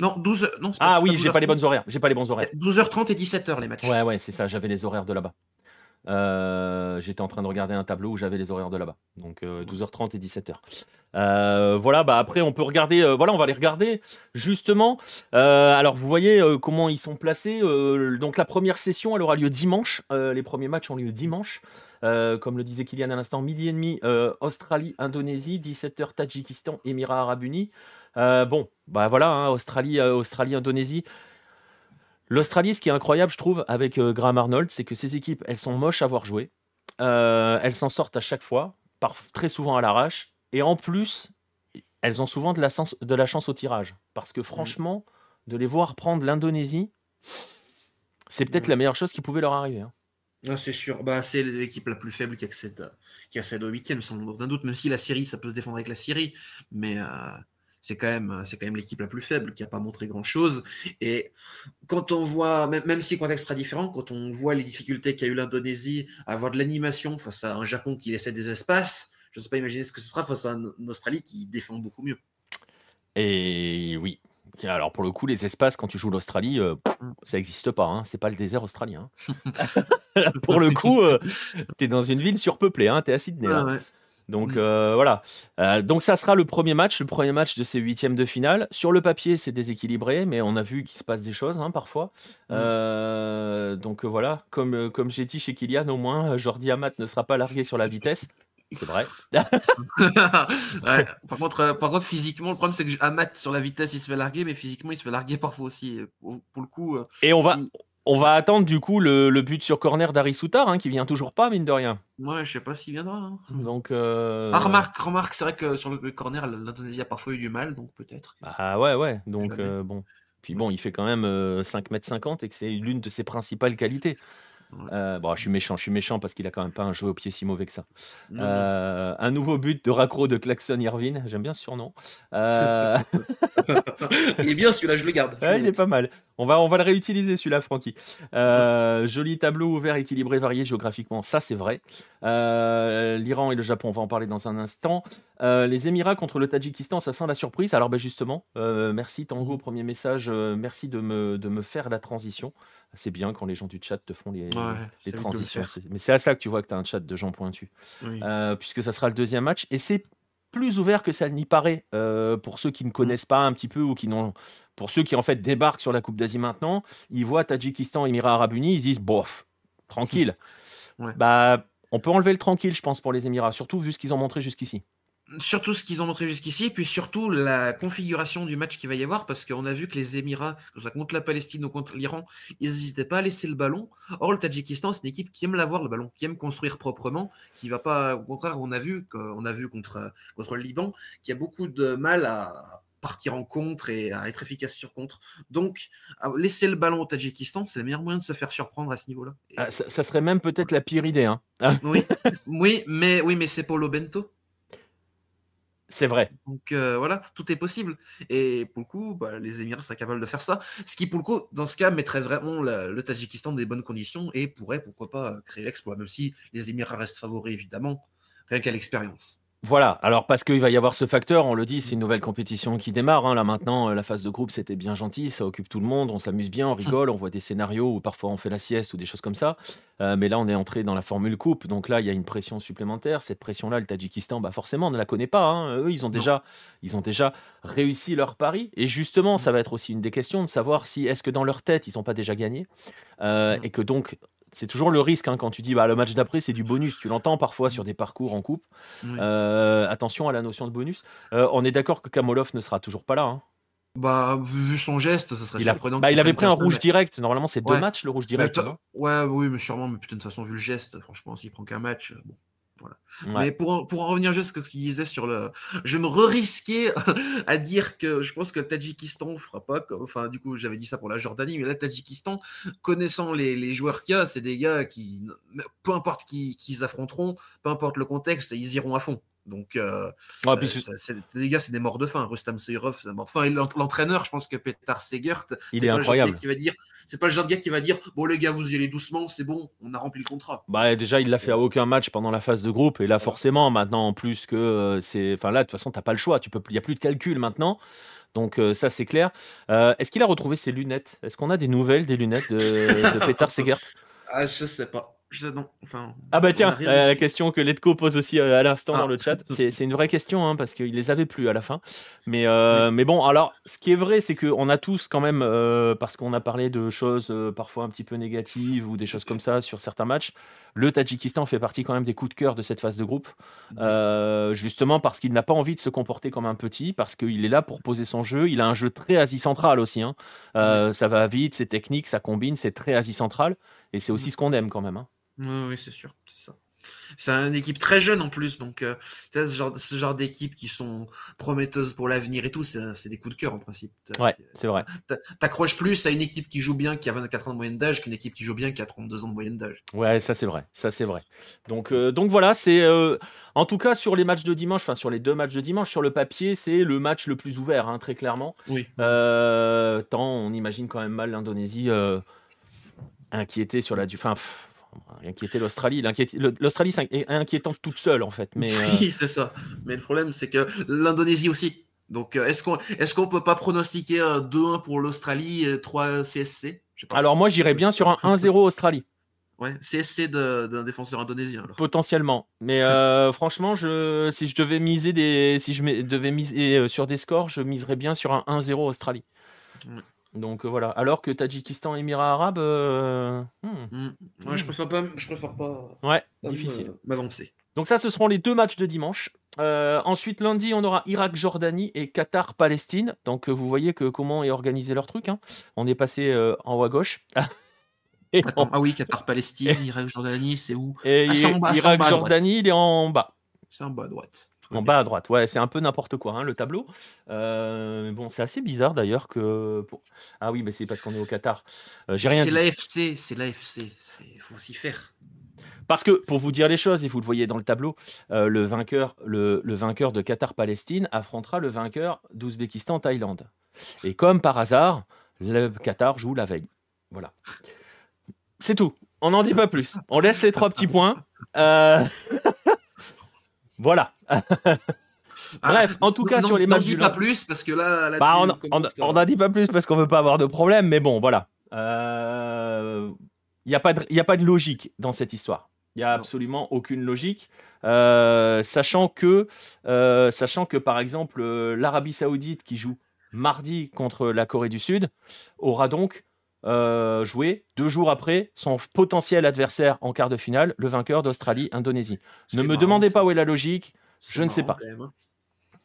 Non, 12 non, Ah oui, j'ai pas les bonnes horaires. J'ai pas les bons horaires. 12h30 et 17h les matchs. Ouais, ouais, c'est ça. J'avais les horaires de là-bas. Euh, j'étais en train de regarder un tableau où j'avais les horaires de là-bas. Donc 12h30 et 17h. voilà, bah après on peut regarder, voilà, on va les regarder justement. alors vous voyez comment ils sont placés. donc la première session, elle aura lieu dimanche. les premiers matchs ont lieu dimanche. comme le disait Kylian à l'instant, midi et demi, Australie, Indonésie, 17h, Tadjikistan, Émirats Arabes Unis. bon, bah voilà, hein, Australie, Australie, Indonésie. L'Australie, ce qui est incroyable, je trouve, avec euh, Graham Arnold, c'est que ces équipes, elles sont moches à voir jouer. Euh, elles s'en sortent à chaque fois, par, très souvent à l'arrache. Et en plus, elles ont souvent de la, de la chance au tirage. Parce que franchement, de les voir prendre l'Indonésie, c'est peut-être la meilleure chose qui pouvait leur arriver. Hein. Ah, c'est sûr. Bah, c'est l'équipe la plus faible qui accède, qui accède au huitième, sans aucun doute. Même si la Syrie, ça peut se défendre avec la Syrie. Mais. Euh, c'est quand même, c'est quand même l'équipe la plus faible qui n'a pas montré grand chose. Et quand on voit, même, si le contexte sera différent, quand on voit les difficultés qu'a eu l'Indonésie à avoir de l'animation face à un Japon qui laissait des espaces, je ne sais pas imaginer ce que ce sera face à une Australie qui défend beaucoup mieux. Et oui. Alors pour le coup, les espaces, quand tu joues l'Australie, euh, ça n'existe pas. Hein. C'est pas le désert australien. [LAUGHS] pour le coup, euh, tu es dans une ville surpeuplée. Hein. Tu es à Sydney. Hein. Donc mmh. euh, voilà. Euh, donc ça sera le premier match, le premier match de ces huitièmes de finale. Sur le papier, c'est déséquilibré, mais on a vu qu'il se passe des choses hein, parfois. Mmh. Euh, donc voilà, comme, comme j'ai dit chez Kylian, au moins, Jordi Amat ne sera pas largué sur la vitesse. C'est vrai. [LAUGHS] [LAUGHS] par, contre, par contre, physiquement, le problème, c'est que Amat, sur la vitesse, il se fait larguer, mais physiquement, il se fait larguer parfois aussi. Pour, le coup. Et on va, on va attendre du coup le, but sur corner d'Ari Soutar, hein, qui vient toujours pas, mine de rien. Ouais, je sais pas s'il viendra. Hein. Donc. Euh... Ah, remarque, remarque c'est vrai que sur le, corner, l'Indonésie a parfois eu du mal, donc peut-être. Ah ouais, ouais. Donc euh, bon. Puis bon, il fait quand même 5 m 50 et que c'est l'une de ses principales qualités. Euh, bon, je suis méchant, je suis méchant parce qu'il a quand même pas un jeu au pied si mauvais que ça. Euh, un nouveau but de raccro de Klaxon Irvine, j'aime bien ce surnom. Euh, il est bien celui-là, je le garde. il est pas mal. On va, on va le réutiliser celui-là, Francky. [LAUGHS] joli tableau ouvert, équilibré, varié géographiquement, ça c'est vrai. L'Iran et le Japon, on va en parler dans un instant. les Émirats contre le Tadjikistan, ça sent la surprise. Alors ben justement, merci Tango, mmh. premier message, merci de me, de me faire la transition. C'est bien quand les gens du chat te font les, transitions. Mais c'est à ça que tu vois que tu as un chat de gens pointus. Euh, puisque ça sera le deuxième match. Et c'est plus ouvert que ça n'y paraît euh, pour ceux qui ne connaissent pas un petit peu ou qui n'ont. Pour ceux qui en fait débarquent sur la Coupe d'Asie maintenant, ils voient Tadjikistan, Émirats Arabes Unis, ils disent bof, tranquille. Bah, on peut enlever le tranquille, je pense, pour les Émirats, surtout vu ce qu'ils ont montré jusqu'ici. Surtout ce qu'ils ont montré jusqu'ici, puis surtout la configuration du match qu'il va y avoir, parce qu'on a vu que les Émirats, contre la Palestine ou contre l'Iran, ils n'hésitaient pas à laisser le ballon. Or, le Tadjikistan, c'est une équipe qui aime l'avoir le ballon, qui aime construire proprement, qui va pas. Au contraire, on a vu, on a vu contre, contre le Liban, qui a beaucoup de mal à partir en contre et à être efficace sur contre. Donc, laisser le ballon au Tadjikistan, c'est le meilleur moyen de se faire surprendre à ce niveau-là. Ah, ça, serait même peut-être la pire idée. Hein. oui, oui, mais oui, mais c'est Paulo Bento. C'est vrai. Donc euh, voilà, tout est possible. Et pour le coup, bah, les Émirats seraient capables de faire ça. Ce qui, pour le coup, dans ce cas, mettrait vraiment le Tadjikistan dans des bonnes conditions et pourrait, pourquoi pas, créer l'exploit, même si les Émirats restent favoris, évidemment, rien qu'à l'expérience. Voilà, alors parce qu'il va y avoir ce facteur, on le dit, c'est une nouvelle compétition qui démarre. Hein. Là maintenant, euh, la phase de groupe, c'était bien gentil, ça occupe tout le monde, on s'amuse bien, on rigole, on voit des scénarios où parfois on fait la sieste ou des choses comme ça. Euh, mais là, on est entré dans la formule coupe, donc là, il y a une pression supplémentaire. Cette pression-là, le Tadjikistan, bah forcément, on ne la connaît pas. Hein. Eux, ils ont, déjà, ils ont déjà réussi leur pari. Et justement, ça va être aussi une des questions de savoir si est-ce que dans leur tête, ils n'ont pas déjà gagné. Euh, et que donc, c'est toujours le risque hein, quand tu dis bah, le match d'après c'est du bonus. Tu l'entends parfois sur des parcours en coupe. Euh, attention à la notion de bonus. Euh, on est d'accord que Kamolov ne sera toujours pas là. Hein. Bah, vu son geste, ça serait il surprenant. Bah, il avait pris un rouge direct. Normalement, c'est deux matchs le rouge direct. ouais, oui, mais sûrement. Mais putain, de toute façon, vu le geste, franchement, s'il prend qu'un match, bon. Mais pour, pour en revenir juste à ce que tu disais sur le. Je me re-risquais [LAUGHS] à dire que je pense que le Tadjikistan fera pas comme. Enfin, du coup, j'avais dit ça pour la Jordanie, mais là, le Tadjikistan, connaissant les, les joueurs qu'il y a, c'est des gars qui, peu importe qui, qui ils affronteront, peu importe le contexte, ils iront à fond. Donc, euh, euh les gars, c'est des morts de faim. Rustam Seyrov, c'est mort de faim. Et l'entraîneur, je pense que Petar Segert, il est, incroyable. Qui va dire, c'est pas le genre de gars qui va dire, bon les gars, vous y allez doucement, c'est bon, on a rempli le contrat. Bah déjà, il l'a fait à aucun match pendant la phase de groupe, et là, forcément, maintenant, en plus que euh, c'est, enfin là, de toute façon, t'as pas le choix. Il y a plus de calcul maintenant. Donc euh, ça, c'est clair. Est-ce qu'il a retrouvé ses lunettes? Est-ce qu'on a des nouvelles des lunettes de, de Petar Segert Ah, je sais pas. Ah bah tiens, la question que Letco pose aussi euh, à l'instant dans ah. le chat, [LAUGHS] c'est une vraie question hein, parce qu'ils les avaient plus à la fin. Mais, euh, mais bon, alors ce qui est vrai, c'est qu'on a tous quand même, euh, parce qu'on a parlé de choses parfois un petit peu négatives ou des choses comme ça sur certains matchs, le Tadjikistan fait partie quand même des coups de cœur de cette phase de groupe, justement parce qu'il n'a pas envie de se comporter comme un petit, parce qu'il est là pour poser son jeu. Il a un jeu très Asie central aussi. Hein. ça va vite, c'est technique, ça combine, c'est très Asie centrale. Et c'est aussi ce qu'on aime quand même. Hein. Oui, c'est sûr, c'est ça. C'est une équipe très jeune en plus, donc euh, ce genre, ce genre d'équipes qui sont prometteuses pour l'avenir et tout, c'est des coups de cœur en principe. Ouais, c'est vrai. T'accroches plus à une équipe qui joue bien, qui a 24 ans de moyenne d'âge, qu'une équipe qui joue bien, qui a 32 ans de moyenne d'âge. Ouais, ça c'est vrai, ça c'est vrai. Donc, euh, donc voilà, c'est euh, en tout cas sur les matchs de dimanche, enfin sur les deux matchs de dimanche, sur le papier, c'est le match le plus ouvert, hein, très clairement. Oui. tant on imagine quand même mal l'Indonésie inquiété sur la du. Enfin, inquiéter l'Australie. L'Australie est inquiétante toute seule, en fait. Mais, [LAUGHS] oui, euh, c'est ça. Mais le problème, c'est que l'Indonésie aussi. Donc, euh, est-ce qu'on est qu'on peut pas pronostiquer un 2-1 pour l'Australie et 3 CSC Alors, moi, j'irais bien sur un 1-0 Australie. Ouais, CSC d'un défenseur indonésien. Potentiellement. Mais euh, franchement, je, si je devais miser des, si je devais miser sur des scores, je miserais bien sur un 1-0 Australie. Donc euh, voilà. Alors que Tadjikistan, Émirats Arabes. Euh, hmm. Hmm. Ouais, je préfère pas. Je préfère pas. Ouais, difficile. M'avancer. Donc ça, ce seront les deux matchs de dimanche. Euh, ensuite, lundi, on aura Irak-Jordanie et Qatar-Palestine. Donc vous voyez que comment est organisé leur truc. Hein. On est passé en haut à gauche. [LAUGHS] Ah oui, Qatar-Palestine, Irak-Jordanie, c'est où? Ah, Irak-Jordanie, il est en bas. C'est en bas à droite. En bas à droite, ouais, c'est un peu n'importe quoi, hein, le tableau. Euh, bon, c'est assez bizarre d'ailleurs que. Ah oui, mais c'est parce qu'on est au Qatar. Euh, j'ai rien C'est l'AFC, c'est l'AFC, il faut s'y faire. Parce que, pour vous dire les choses, et vous le voyez dans le tableau, euh, le, vainqueur, le, vainqueur de Qatar-Palestine affrontera le vainqueur d'Ouzbékistan-Thaïlande. Et comme par hasard, le Qatar joue la veille. Voilà. C'est tout. On n'en dit pas plus. On laisse les trois petits points. [LAUGHS] Voilà. Bref, en tout cas, sur les matchs. On dit pas plus parce que là. Bah, on n'en dit pas plus parce qu'on veut pas avoir de problème, mais bon, voilà. Il euh, n'y a, pas de, a pas de logique dans cette histoire. Il n'y a absolument aucune logique. Euh, sachant, que, euh, sachant que, par exemple, l'Arabie Saoudite qui joue mardi contre la Corée du Sud aura donc euh, jouer deux jours après son potentiel adversaire en quart de finale, le vainqueur d'Australie-Indonésie. Ne me demandez pas où est la logique, je ne sais pas. Hein.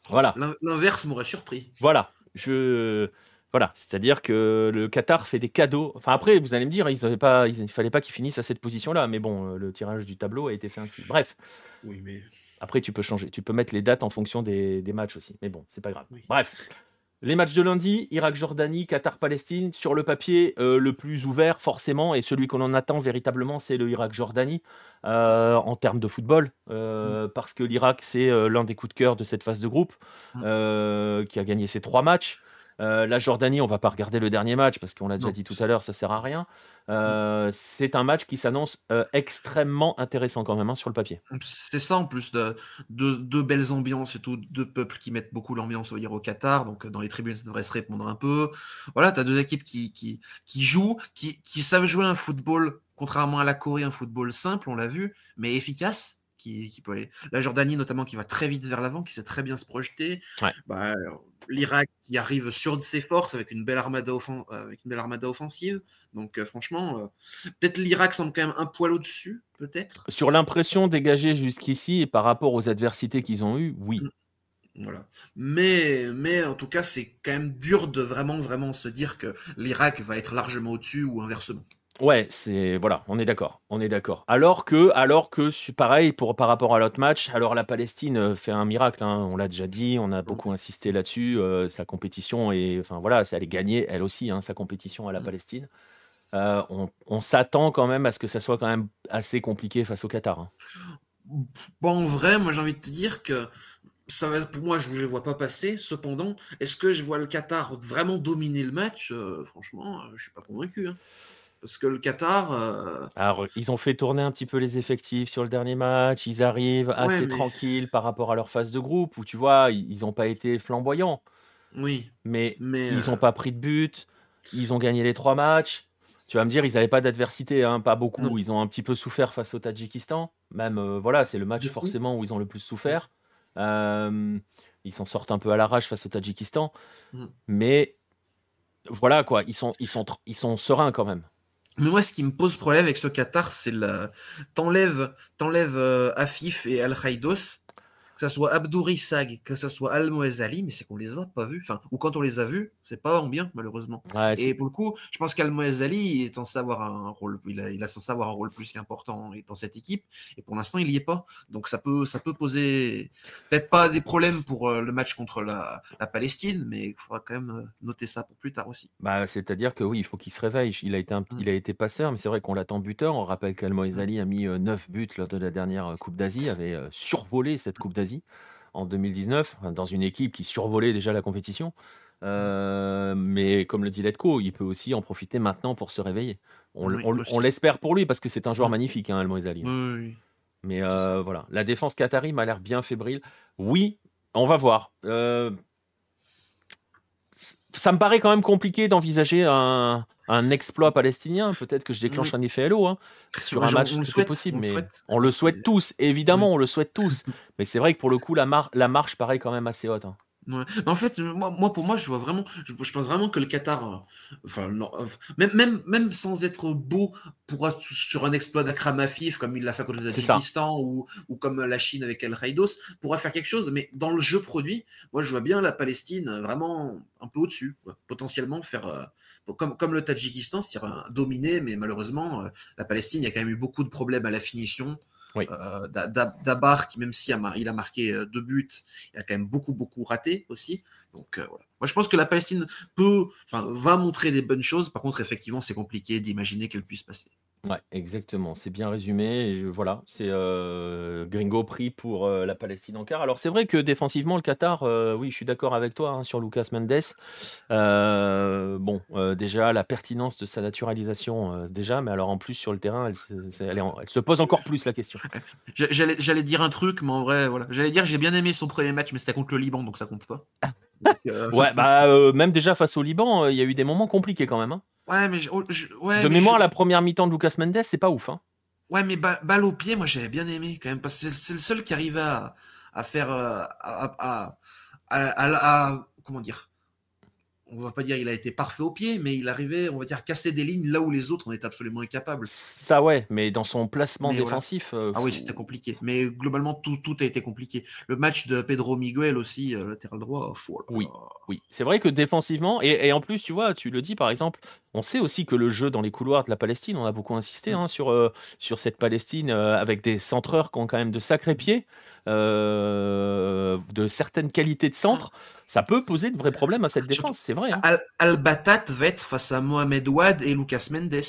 Voilà. L'inverse m'aurait surpris. Voilà. Je voilà, c'est-à-dire que le Qatar fait des cadeaux. Enfin après, vous allez me dire, ils pas, il ne fallait pas qu'ils finissent à cette position-là, mais bon, euh, le tirage du tableau a été fait ainsi. Bref. Oui, mais après, tu peux changer, tu peux mettre les dates en fonction des, matchs aussi, mais bon, c'est pas grave. Bref. Les matchs de lundi, Irak-Jordanie, Qatar-Palestine, sur le papier, euh, le plus ouvert forcément, et celui qu'on en attend véritablement, c'est le Irak-Jordanie euh, en termes de football, euh, mm. parce que l'Irak, c'est l'un des coups de cœur de cette phase de groupe, mm. qui a gagné ses trois matchs. Euh, la Jordanie, on va pas regarder le dernier match parce qu'on l'a déjà dit tout à l'heure, ça sert à rien. Euh, c'est un match qui s'annonce euh, extrêmement intéressant quand même hein, sur le papier. C'est ça en plus de deux belles ambiances et tout, deux peuples qui mettent beaucoup l'ambiance au, au Qatar, donc dans les tribunes ça devrait se répondre un peu. Voilà, tu as deux équipes qui, qui, qui jouent, qui, qui savent jouer un football, contrairement à la Corée, un football simple, on l'a vu, mais efficace. Qui, qui, peut aller. La Jordanie notamment qui va très vite vers l'avant, qui sait très bien se projeter. Ouais. Bah, l'Irak qui arrive sur de ses forces avec une belle armada, avec une belle armada offensive. Donc euh, franchement, euh, peut-être l'Irak semble quand même un poil au-dessus, peut-être. Sur l'impression dégagée jusqu'ici et par rapport aux adversités qu'ils ont eues, oui. Mm. Voilà. Mais, mais en tout cas, c'est quand même dur de vraiment, vraiment se dire que l'Irak va être largement au-dessus ou inversement. Ouais, c'est voilà, on est d'accord, on est d'accord. Alors que, alors que, pareil pour par rapport à l'autre match, alors la Palestine euh, fait un miracle, hein, on l'a déjà dit, on a beaucoup insisté là-dessus. Euh, sa compétition et enfin voilà, elle est gagnée elle aussi, hein, sa compétition à la mmh. Palestine. Euh, on, s'attend quand même à ce que ça soit quand même assez compliqué face au Qatar. Hein. Bon, en vrai, moi j'ai envie de te dire que ça va pour moi, je ne les vois pas passer. Cependant, est-ce que je vois le Qatar vraiment dominer le match? Franchement, je suis pas convaincu. Parce que le Qatar. Euh, Alors, ils ont fait tourner un petit peu les effectifs sur le dernier match. Ils arrivent assez tranquilles par rapport à leur phase de groupe, où tu vois, ils n'ont pas été flamboyants. Oui. Mais, ils n'ont euh, pas pris de but. Ils ont gagné les trois matchs. Tu vas me dire, ils n'avaient pas d'adversité, hein, pas beaucoup. Ils ont un petit peu souffert face au Tadjikistan. Même, euh, voilà, c'est le match forcément où ils ont le plus souffert. Euh, ils s'en sortent un peu à l'arrache face au Tadjikistan. Mm. Mais voilà, quoi, ils sont, ils, sont, ils sont sereins quand même. Mais moi, ce qui me pose problème avec ce Qatar, c'est le. T'enlèves, t'enlèves euh, Afif et Al-Khaidos que ce soit Abdouri Sag, que ce soit Al Ali, mais c'est qu'on les a pas vus. Enfin, ou quand on les a vus, c'est pas en bien, malheureusement. et pour le coup, je pense qu'Al Ali est censé avoir un rôle, il a, il a censé avoir un rôle plus qu'important dans cette équipe. Et pour l'instant, il y est pas. Donc ça peut, ça peut poser peut-être pas des problèmes pour euh, le match contre la, Palestine, mais il faudra quand même euh, noter ça pour plus tard aussi. Bah, c'est-à-dire que oui, il faut qu'il se réveille. Il a été, un, mmh. il a été passeur, mais c'est vrai qu'on l'attend buteur. On rappelle qu'Al mmh. Ali a mis 9 euh, buts lors de la dernière Coupe d'Asie, avait survolé cette Coupe d'Asie en 2019, dans une équipe qui survolait déjà la compétition. Euh, mais comme le dit Letko, il peut aussi en profiter maintenant pour se réveiller. On, l'espère pour lui parce que c'est un joueur magnifique, hein, Oui, mais euh, voilà, la défense qatari m'a l'air bien fébrile. Oui, on va voir. Euh, ça me paraît quand même compliqué d'envisager un, exploit palestinien. Peut-être que je déclenche un effet Halo hein, sur un match, c'est possible, mais on le souhaite tous. Évidemment, on le souhaite tous. Mais c'est vrai que pour le coup, la, la marche paraît quand même assez haute. Hein. En fait, moi, moi, pour moi, je vois vraiment, je, pense vraiment que le Qatar, euh, enfin, euh, même, même, même sans être beau, pourra sur un exploit d'Akram Afif, comme il l'a fait contre le Tadjikistan ou, ou comme la Chine avec El Raidos, pourra faire quelque chose. Mais dans le jeu produit, moi, je vois bien la Palestine vraiment un peu au-dessus, potentiellement faire euh, comme, comme le Tadjikistan, c'est-à-dire dominer, mais malheureusement, la Palestine, il y a quand même eu beaucoup de problèmes à la finition. Oui. Euh, Dabar, qui même si il a marqué euh, deux buts, il a quand même beaucoup, beaucoup raté aussi. Donc euh, voilà. Moi, je pense que la Palestine peut, enfin, va montrer des bonnes choses. Par contre, effectivement, c'est compliqué d'imaginer qu'elle puisse passer. Ouais, exactement, c'est bien résumé et voilà, c'est, euh, Gringo pris pour, euh, la Palestine en quart. Alors c'est vrai que défensivement le Qatar, euh, oui je suis d'accord avec toi, hein, sur Lucas Mendes. bon, déjà la pertinence de sa naturalisation, déjà, mais alors en plus sur le terrain, elle se pose encore plus la question. j'allais dire un truc, mais en vrai, voilà, j'allais dire: «J'ai bien aimé son premier match, mais c'était contre le Liban, donc ça compte pas». [LAUGHS] Ouais, bah, même déjà face au Liban, il y a eu des moments compliqués quand même, hein. Ouais, mais oh, De mémoire, la première mi-temps de Lucas Mendes, c'est pas ouf. Hein. Ouais, mais balle au pied, moi j'avais bien aimé quand même, parce que c'est le seul qui arrivait à, à faire. Euh, à, à, comment dire on va pas dire il a été parfait au pied, mais il arrivait, on va dire, casser des lignes là où les autres en étaient absolument incapables. Ça ouais, mais dans son placement défensif. Euh, ah oui, c'était compliqué. Mais globalement, tout, tout, a été compliqué. Le match de Pedro Miguel aussi, euh, latéral droit, fou. Oui, oui. C'est vrai que défensivement, et, en plus, tu vois, tu le dis par exemple, on sait aussi que le jeu dans les couloirs de la Palestine, on a beaucoup insisté mm. hein, sur, euh, sur cette Palestine avec des centreurs qui ont quand même de sacrés pieds. De certaines qualités de centre, ça peut poser de vrais problèmes à cette défense, c'est vrai. Hein. Al-Batat va être face à Mohamed Ouad et Lucas Mendes.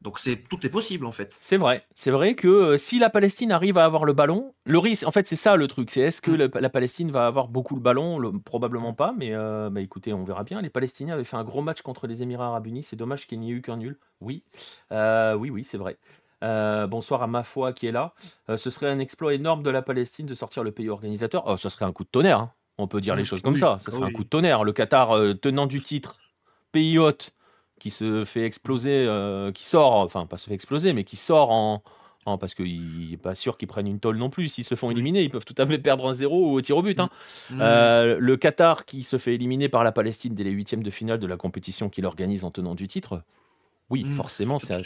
Donc c'est tout est possible en fait. C'est vrai, c'est vrai que euh, si la Palestine arrive à avoir le ballon, le risque, en fait c'est ça le truc, c'est est-ce que mm. la, Palestine va avoir beaucoup le ballon? Probablement pas, mais euh, bah, écoutez, on verra bien. Les Palestiniens avaient fait un gros match contre les Émirats Arabes Unis, c'est dommage qu'il n'y ait eu qu'un nul. Oui, euh, oui, oui, c'est vrai. Bonsoir à ma foi qui est là. ce serait un exploit énorme de la Palestine de sortir le pays organisateur. Oh, ce serait un coup de tonnerre. Hein. On peut dire les choses comme ça. Ça serait un coup de tonnerre. Le Qatar, euh, tenant du titre, pays hôte, qui se fait exploser, euh, qui sort, enfin pas se fait exploser, mais qui sort en, parce qu'il n'est pas sûr qu'ils prennent une tôle non plus. S'ils se font éliminer, ils peuvent tout à fait perdre un zéro au tir au but. Hein. Euh, le Qatar qui se fait éliminer par la Palestine dès les huitièmes de finale de la compétition qu'il organise en tenant du titre, oui, mmh. forcément, c'est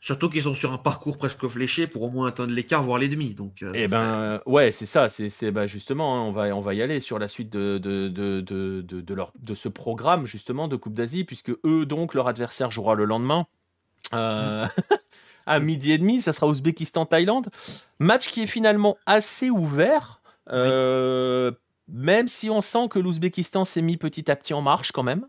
Surtout qu'ils sont sur un parcours presque fléché pour au moins atteindre l'équart, voire les demi. Donc, euh, eh ben, ouais, c'est ça. C'est bah, justement, hein, on va, on va y aller sur la suite de, de, de, de, leur, de ce programme justement de Coupe d'Asie, puisque eux, donc, leur adversaire jouera le lendemain. Euh, mmh. [LAUGHS] à midi et demi, ça sera Ouzbékistan-Thaïlande. Match qui est finalement assez ouvert, euh, même si on sent que l'Ouzbékistan s'est mis petit à petit en marche quand même.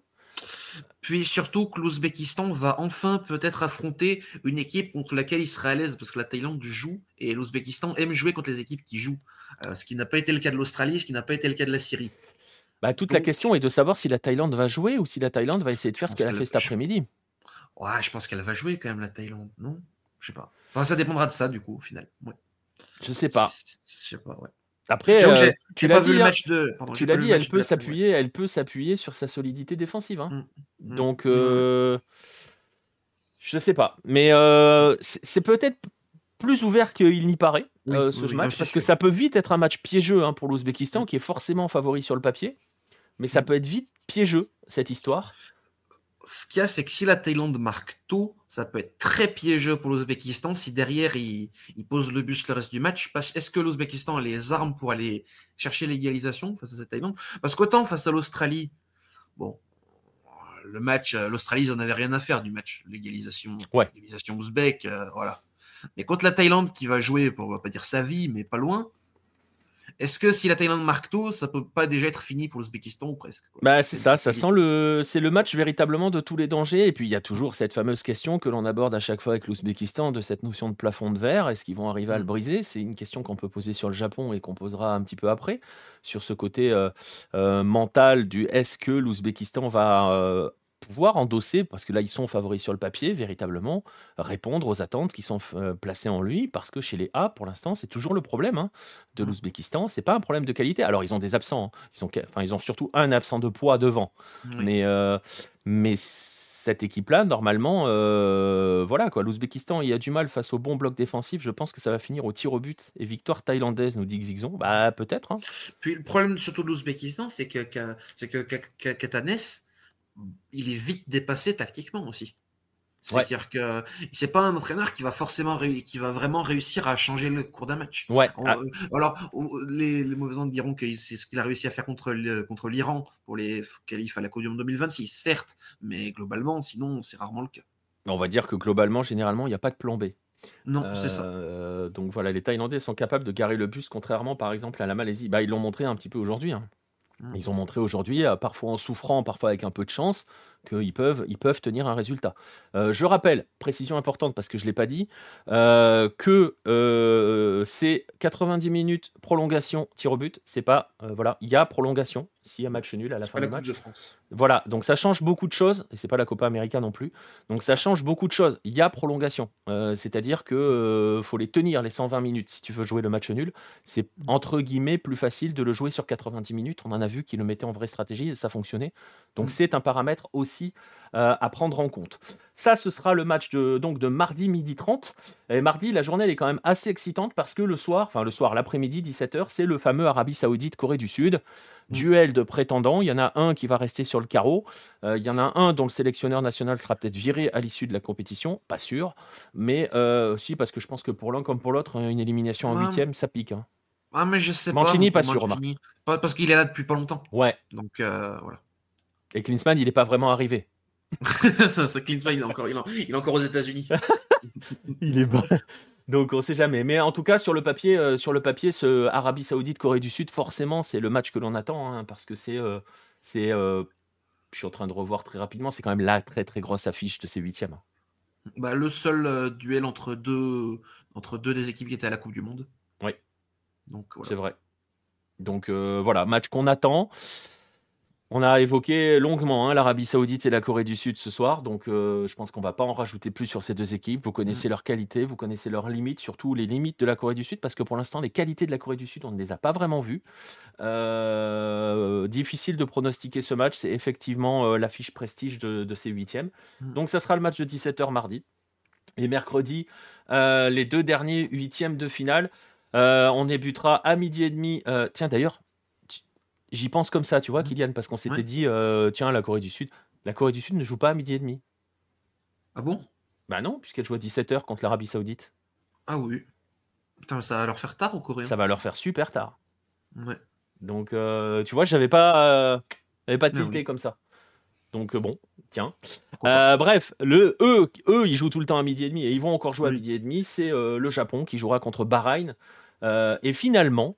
Puis surtout que l'Ouzbékistan va enfin peut-être affronter une équipe contre laquelle il sera à l'aise parce que la Thaïlande joue et l'Ouzbékistan aime jouer contre les équipes qui jouent. Euh, ce qui n'a pas été le cas de l'Australie, ce qui n'a pas été le cas de la Syrie. Bah, toute la question est de savoir si la Thaïlande va jouer ou si la Thaïlande va essayer de faire ce qu'elle a fait cet après-midi. Ouais, je pense qu'elle va jouer quand même la Thaïlande, non? Je sais pas. Enfin, ça dépendra de ça du coup au final. Ouais. Je sais pas. Je sais pas, ouais. Après, euh, tu l'as dit, hein. tu l'as dit, elle peut s'appuyer, elle peut s'appuyer sur sa solidité défensive. Hein. Mmh, mmh. Donc, euh, Je sais pas, mais euh, c'est peut-être plus ouvert qu'il n'y paraît ce match, parce que ça peut vite être un match piégeux hein, pour l'Ouzbékistan, qui est forcément favori sur le papier, mais ça mm. peut être vite piégeux cette histoire ce qu'il y a, c'est que si la Thaïlande marque tôt, ça peut être très piégeux pour l'Ouzbékistan si derrière il, pose le bus le reste du match. Est-ce que l'Ouzbékistan a les armes pour aller chercher l'égalisation face à cette Thaïlande? Parce qu'autant face à l'Australie, bon, le match, euh, l'Australie, ils n'en avaient rien à faire du match, l'égalisation, ouais. l'égalisation ouzbek, euh, voilà. Mais contre la Thaïlande qui va jouer, pour, on va pas dire sa vie, mais pas loin, est-ce que si la Thaïlande marque tôt, ça peut pas déjà être fini pour l'Ouzbékistan ou presque Bah c'est ça, ça sent le, c'est le match véritablement de tous les dangers. Et puis il y a toujours cette fameuse question que l'on aborde à chaque fois avec l'Ouzbékistan de cette notion de plafond de verre. Est-ce qu'ils vont arriver à le mm. briser? C'est une question qu'on peut poser sur le Japon et qu'on posera un petit peu après sur ce côté euh, euh, mental du est-ce que l'Ouzbékistan va euh, pouvoir endosser, parce que là, ils sont favoris sur le papier, véritablement, répondre aux attentes qui sont euh, placées en lui, parce que chez les A, pour l'instant, c'est toujours le problème hein, de mmh. l'Ouzbékistan. C'est pas un problème de qualité. Alors, ils ont des absents. Hein. Ils, sont, enfin, ils ont surtout un absent de poids devant. Mais, euh, mais cette équipe-là, normalement, euh, voilà quoi. L'Ouzbékistan, il a du mal face au bon bloc défensif. Je pense que ça va finir au tir au but et victoire thaïlandaise, nous dit Xixon. Bah, peut-être. Hein. Puis le problème surtout de l'Ouzbékistan, c'est que, c'est que Katanes, il est vite dépassé tactiquement aussi. C'est-à-dire que c'est pas un entraîneur qui va forcément qui va vraiment réussir à changer le cours d'un match. Ouais. Ah. alors les, mauvais gens diront que c'est ce qu'il a réussi à faire contre contre l'Iran pour les qualifs à la Coupe du Monde 2026, certes, mais globalement, sinon c'est rarement le cas. On va dire que globalement, généralement, il n'y a pas de plan B. Non, c'est ça. Euh, donc voilà, les Thaïlandais sont capables de garer le bus, contrairement par exemple à la Malaisie. Bah, ils l'ont montré un petit peu aujourd'hui. Hein. Ils ont montré aujourd'hui, euh, parfois en souffrant, parfois avec un peu de chance, qu'ils peuvent, ils peuvent tenir un résultat. Euh, je rappelle, précision importante parce que je ne l'ai pas dit, euh, que c'est 90 minutes prolongation tir au but. C'est pas voilà, il y a prolongation s'il y a match nul à la fin du match. Voilà, donc ça change beaucoup de choses et c'est pas la Copa América non plus. Donc ça change beaucoup de choses. Il y a prolongation, c'est-à-dire que faut les tenir les 120 minutes si tu veux jouer le match nul. C'est entre guillemets plus facile de le jouer sur 90 minutes. On en a vu qu'il le mettait en vraie stratégie et ça fonctionnait. Donc mmh. c'est un paramètre aussi euh, à prendre en compte. Ça, ce sera le match de, donc de mardi midi 30. Et mardi, la journée elle est quand même assez excitante parce que le soir, enfin le soir, l'après-midi, 17h, c'est le fameux Arabie Saoudite-Corée du Sud. Mmh. Duel de prétendants. Il y en a un qui va rester sur le carreau. Euh, il y en a un dont le sélectionneur national sera peut-être viré à l'issue de la compétition. Pas sûr. Mais euh, si, parce que je pense que pour l'un comme pour l'autre, une élimination en huitième, ça pique. Hein. Ah, mais je sais Mancini, pas. sûr, Pas parce qu'il est là depuis pas longtemps. Ouais. Donc, euh, voilà. Et Klinsmann, il n'est pas vraiment arrivé. [LAUGHS] ça, ça, Klinsmann, il est encore, il est, encore aux États-Unis. [LAUGHS] il est bon. Donc on sait jamais. Mais en tout cas, sur le papier, euh, sur le papier, ce Arabie Saoudite, Corée du Sud, forcément, c'est le match que l'on attend, hein, parce que c'est, euh, c'est, je suis en train de revoir très rapidement, c'est quand même la très très grosse affiche de ces huitièmes. Bah, le seul duel entre deux, entre deux des équipes qui étaient à la Coupe du Monde. Oui. C'est vrai. Donc euh, voilà, match qu'on attend. On a évoqué longuement hein, l'Arabie Saoudite et la Corée du Sud ce soir, donc euh, je pense qu'on va pas en rajouter plus sur ces deux équipes. Vous connaissez mm. leurs qualités, vous connaissez leurs limites, surtout les limites de la Corée du Sud, parce que pour l'instant, les qualités de la Corée du Sud, on ne les a pas vraiment vues. Euh, difficile de pronostiquer ce match, c'est effectivement l'affiche prestige de, ces huitièmes. Mm. Donc ça sera le match de 17h mardi. Et mercredi, les deux derniers huitièmes de finale. Euh, on débutera à midi et demi. Euh, tiens, d'ailleurs, j'y pense comme ça, tu vois. Kylian, parce qu'on s'était dit, euh, tiens, la Corée du Sud. La Corée du Sud ne joue pas à midi et demi. Ah bon? Bah non, puisqu'elle joue à 17h contre l'Arabie Saoudite. Ah oui. Putain, ça va leur faire tard aux Coréens Ça va leur faire super tard. Ouais. Donc, tu vois, j'avais pas, j'avais pas tilté comme ça. Donc bon, tiens. Euh, bref, le, eux, eux, ils jouent tout le temps à midi et demi et ils vont encore jouer à midi et demi. C'est euh, le Japon qui jouera contre Bahreïn. Euh, et finalement,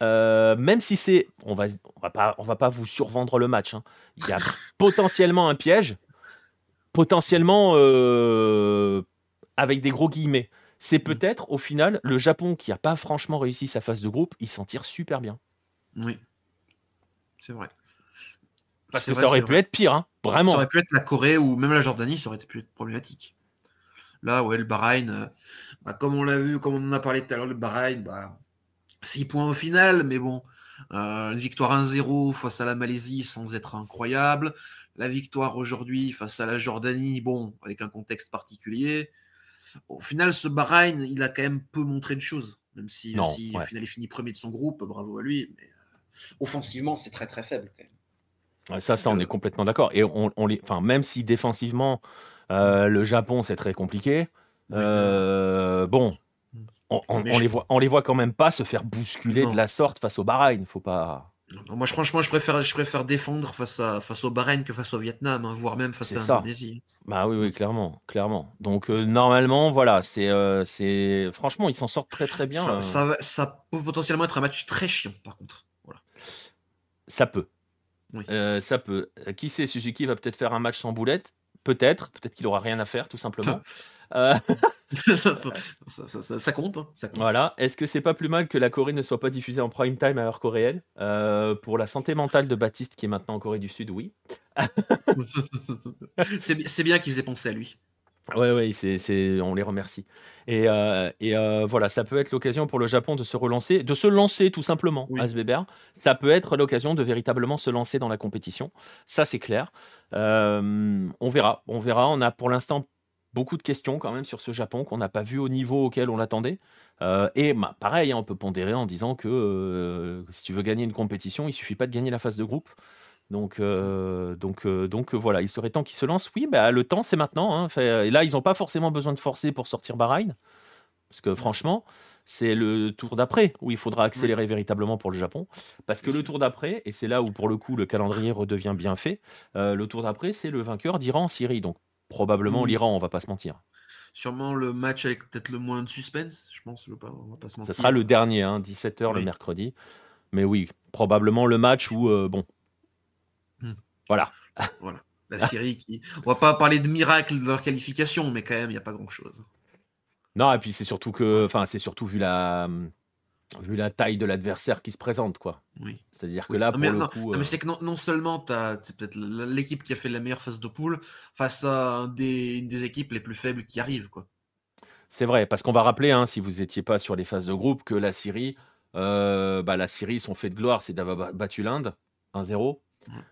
même si c'est, on va, on va pas, on va pas vous survendre le match. Hein. Il y a [LAUGHS] potentiellement un piège, potentiellement avec des gros guillemets. C'est mm. peut-être au final le Japon qui a pas franchement réussi sa phase de groupe. Il s'en tire super bien. Oui, c'est vrai. Parce que ça aurait pu être pire, hein, vraiment. Ça aurait pu être la Corée ou même la Jordanie, ça aurait pu être problématique. Là, ouais, le Bahreïn, euh, bah, comme on l'a vu, comme on en a parlé tout à l'heure, le Bahreïn, bah, 6 points au final, mais bon, euh, une victoire 1-0 face à la Malaisie sans être incroyable. la victoire aujourd'hui face à la Jordanie, bon, avec un contexte particulier. Au final, ce Bahreïn, il a quand même peu montré de choses, même si, au final il finit premier de son groupe, bravo à lui. Mais euh, offensivement, c'est très très faible quand même. ça, ça, on est complètement d'accord. Et on, on les, enfin, même si défensivement, euh, le Japon, c'est très compliqué. Euh, bon, on, les voit, on les voit quand même pas se faire bousculer de la sorte face au Bahreïn. Faut pas. moi, franchement, je préfère, je préfère défendre face, à, face au Bahreïn que face au Vietnam, hein, voire même face à l'Indonésie. Bah oui, oui, clairement, clairement. Donc euh, normalement, voilà, c'est, c'est, franchement, ils s'en sortent très très bien. Ça, ça, peut potentiellement être un match très chiant, par contre. Voilà. Ça peut. ça peut. Qui sait, Suzuki va peut-être faire un match sans boulette. Peut-être, peut-être qu'il aura rien à faire, tout simplement. [LAUGHS] Euh, [LAUGHS] ça, compte, ça, compte, Voilà. Est-ce que c'est pas plus mal que la Corée ne soit pas diffusée en prime time à heure coréenne? Euh, Pour la santé mentale de Baptiste, qui est maintenant en Corée du Sud, oui. [LAUGHS] c'est bien qu'ils aient pensé à lui. Ouais, c'est, on les remercie. Et, euh, et voilà, ça peut être l'occasion pour le Japon de se relancer, de se lancer tout simplement, oui. Ça peut être l'occasion de véritablement se lancer dans la compétition. Ça, c'est clair. on verra, on verra. On a pour l'instant beaucoup de questions quand même sur ce Japon qu'on n'a pas vu au niveau auquel on l'attendait. et bah, pareil, hein, on peut pondérer en disant que si tu veux gagner une compétition, il suffit pas de gagner la phase de groupe. Donc, donc, donc voilà, il serait temps qu'ils se lancent. Oui, bah, le temps, c'est maintenant. Hein. et là, ils n'ont pas forcément besoin de forcer pour sortir Bahreïn. Parce que franchement, c'est le tour d'après où il faudra accélérer véritablement pour le Japon. Parce que le tour d'après, et c'est là où pour le coup le calendrier redevient bien fait, euh, le tour d'après, c'est le vainqueur d'Iran-Syrie. Donc probablement l'Iran, on va pas se mentir. Sûrement le match avec peut-être le moins de suspense, je pense. Ça sera le dernier, 17h hein, le mercredi. Mais oui, probablement le match où, euh, bon. Hmm. Voilà. [LAUGHS] voilà. La Syrie qui. On va pas parler de miracle de leur qualification, mais quand même, il n'y a pas grand-chose. Non, et puis c'est surtout que, enfin, c'est surtout vu la, vu la taille de l'adversaire qui se présente, quoi. Oui. C'est-à-dire que là, pour mais, le non, coup, mais euh c'est que non, seulement c'est peut-être l'équipe qui a fait la meilleure phase de poule face à des, des équipes les plus faibles qui arrivent, quoi. C'est vrai, parce qu'on va rappeler, hein, si vous n'étiez pas sur les phases de groupe, que la Syrie, euh, bah, la Syrie, son fait de gloire, c'est d'avoir battu l'Inde 1-0.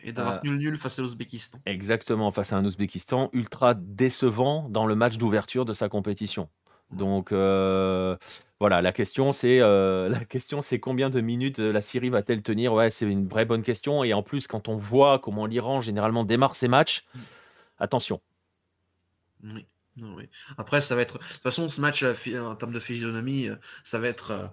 Et d'avoir euh, nul-nul face à l'Ouzbékistan. Exactement, face à un Ouzbékistan ultra décevant dans le match d'ouverture de sa compétition. Donc euh, voilà, la question c'est euh, [LAUGHS] la question c'est combien de minutes euh, la Syrie va-t-elle tenir? Ouais, c'est une vraie bonne question. Et en plus, quand on voit comment l'Iran généralement démarre ses matchs, mmh. attention. Oui. oui. Après, ça va être. De toute façon, ce match, en termes de physionomie, ça va être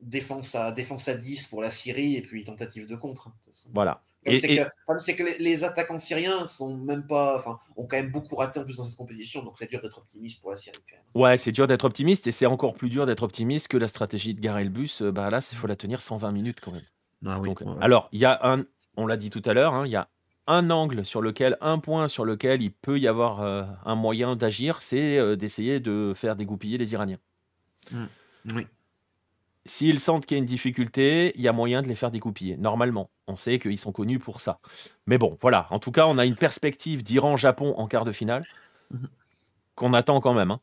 défense, à, défense à 10 pour la Syrie et puis tentative de contre. Hein, voilà. Le c'est que, les, attaquants syriens sont même pas, enfin, ont quand même beaucoup raté en plus dans cette compétition, donc c'est dur d'être optimiste pour la Syrie quand même. Ouais, c'est dur d'être optimiste et c'est encore plus dur d'être optimiste que la stratégie de garer le bus. Euh, bah là, il faut la tenir 120 minutes quand même. Ah alors, il y a un, on l'a dit tout à l'heure, hein, il y a un angle sur lequel, un point sur lequel il peut y avoir euh, un moyen d'agir, c'est euh, d'essayer de faire dégoupiller les Iraniens. Mmh. Oui. S'ils sentent qu'il y a une difficulté, il y a moyen de les faire découpiller. Normalement, on sait qu'ils sont connus pour ça. Mais bon, voilà. En tout cas, on a une perspective d'Iran-Japon en quart de finale mhm. qu'on attend quand même, hein,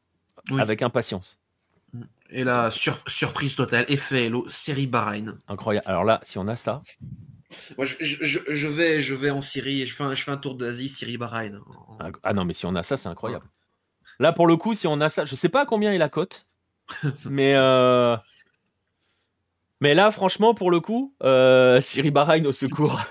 avec impatience. Et la surprise totale, effet Hello, série Bahreïn. Incroyable. Alors là, si on a ça. Moi, je, vais, je vais en Syrie, je fais un, je fais un tour d'Asie, Syrie, Bahreïn. Ah, ah non, mais si on a ça, c'est incroyable. Là, pour le coup, si on a ça, je sais pas combien est la cote, [LAUGHS] mais euh, mais là, franchement, pour le coup, euh, Siri Bahreïn au secours.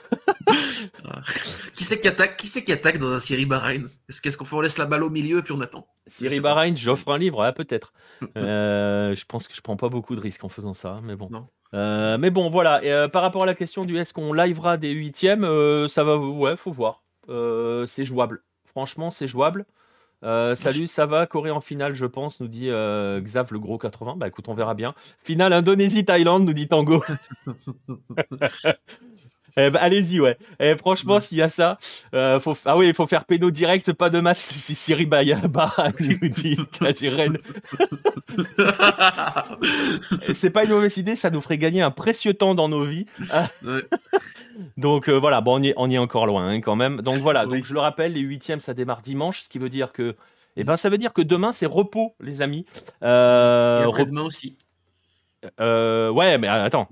[LAUGHS] qui c'est qui attaque Qui c'est qui attaque dans un Siri Bahreïn Est-ce qu'on on laisse la balle au milieu et puis on attend? Siri Bahreïn, j'offre un livre, peut-être. [LAUGHS] Euh, je pense que je prends pas beaucoup de risques en faisant ça, mais bon. Euh, mais bon, voilà. Et, par rapport à la question du est-ce qu'on livera des huitièmes, ça va, ouais, faut voir. c'est jouable. Franchement, c'est jouable. Euh, salut, ça va Corée en finale, je pense, nous dit euh, Xav le gros 80. Bah écoute, on verra bien. Finale Indonésie-Thaïlande, nous dit Tango. [LAUGHS] [LAUGHS] Eh ben, allez-y, ouais. Eh, franchement, s'il y a ça, euh, faut... ah oui, il faut faire péno direct, pas de match. [LAUGHS] Si Siri Bayaba nous dit [LAUGHS] C'est pas une mauvaise idée, ça nous ferait gagner un précieux temps dans nos vies. [LAUGHS] donc euh, voilà, bon, on y, est, on y est encore loin hein, quand même. Donc voilà, donc je le rappelle, les huitièmes, ça démarre dimanche, ce qui veut dire que. Eh ben, ça veut dire que demain, c'est repos, les amis. Euh, Et demain aussi. ouais, mais attends.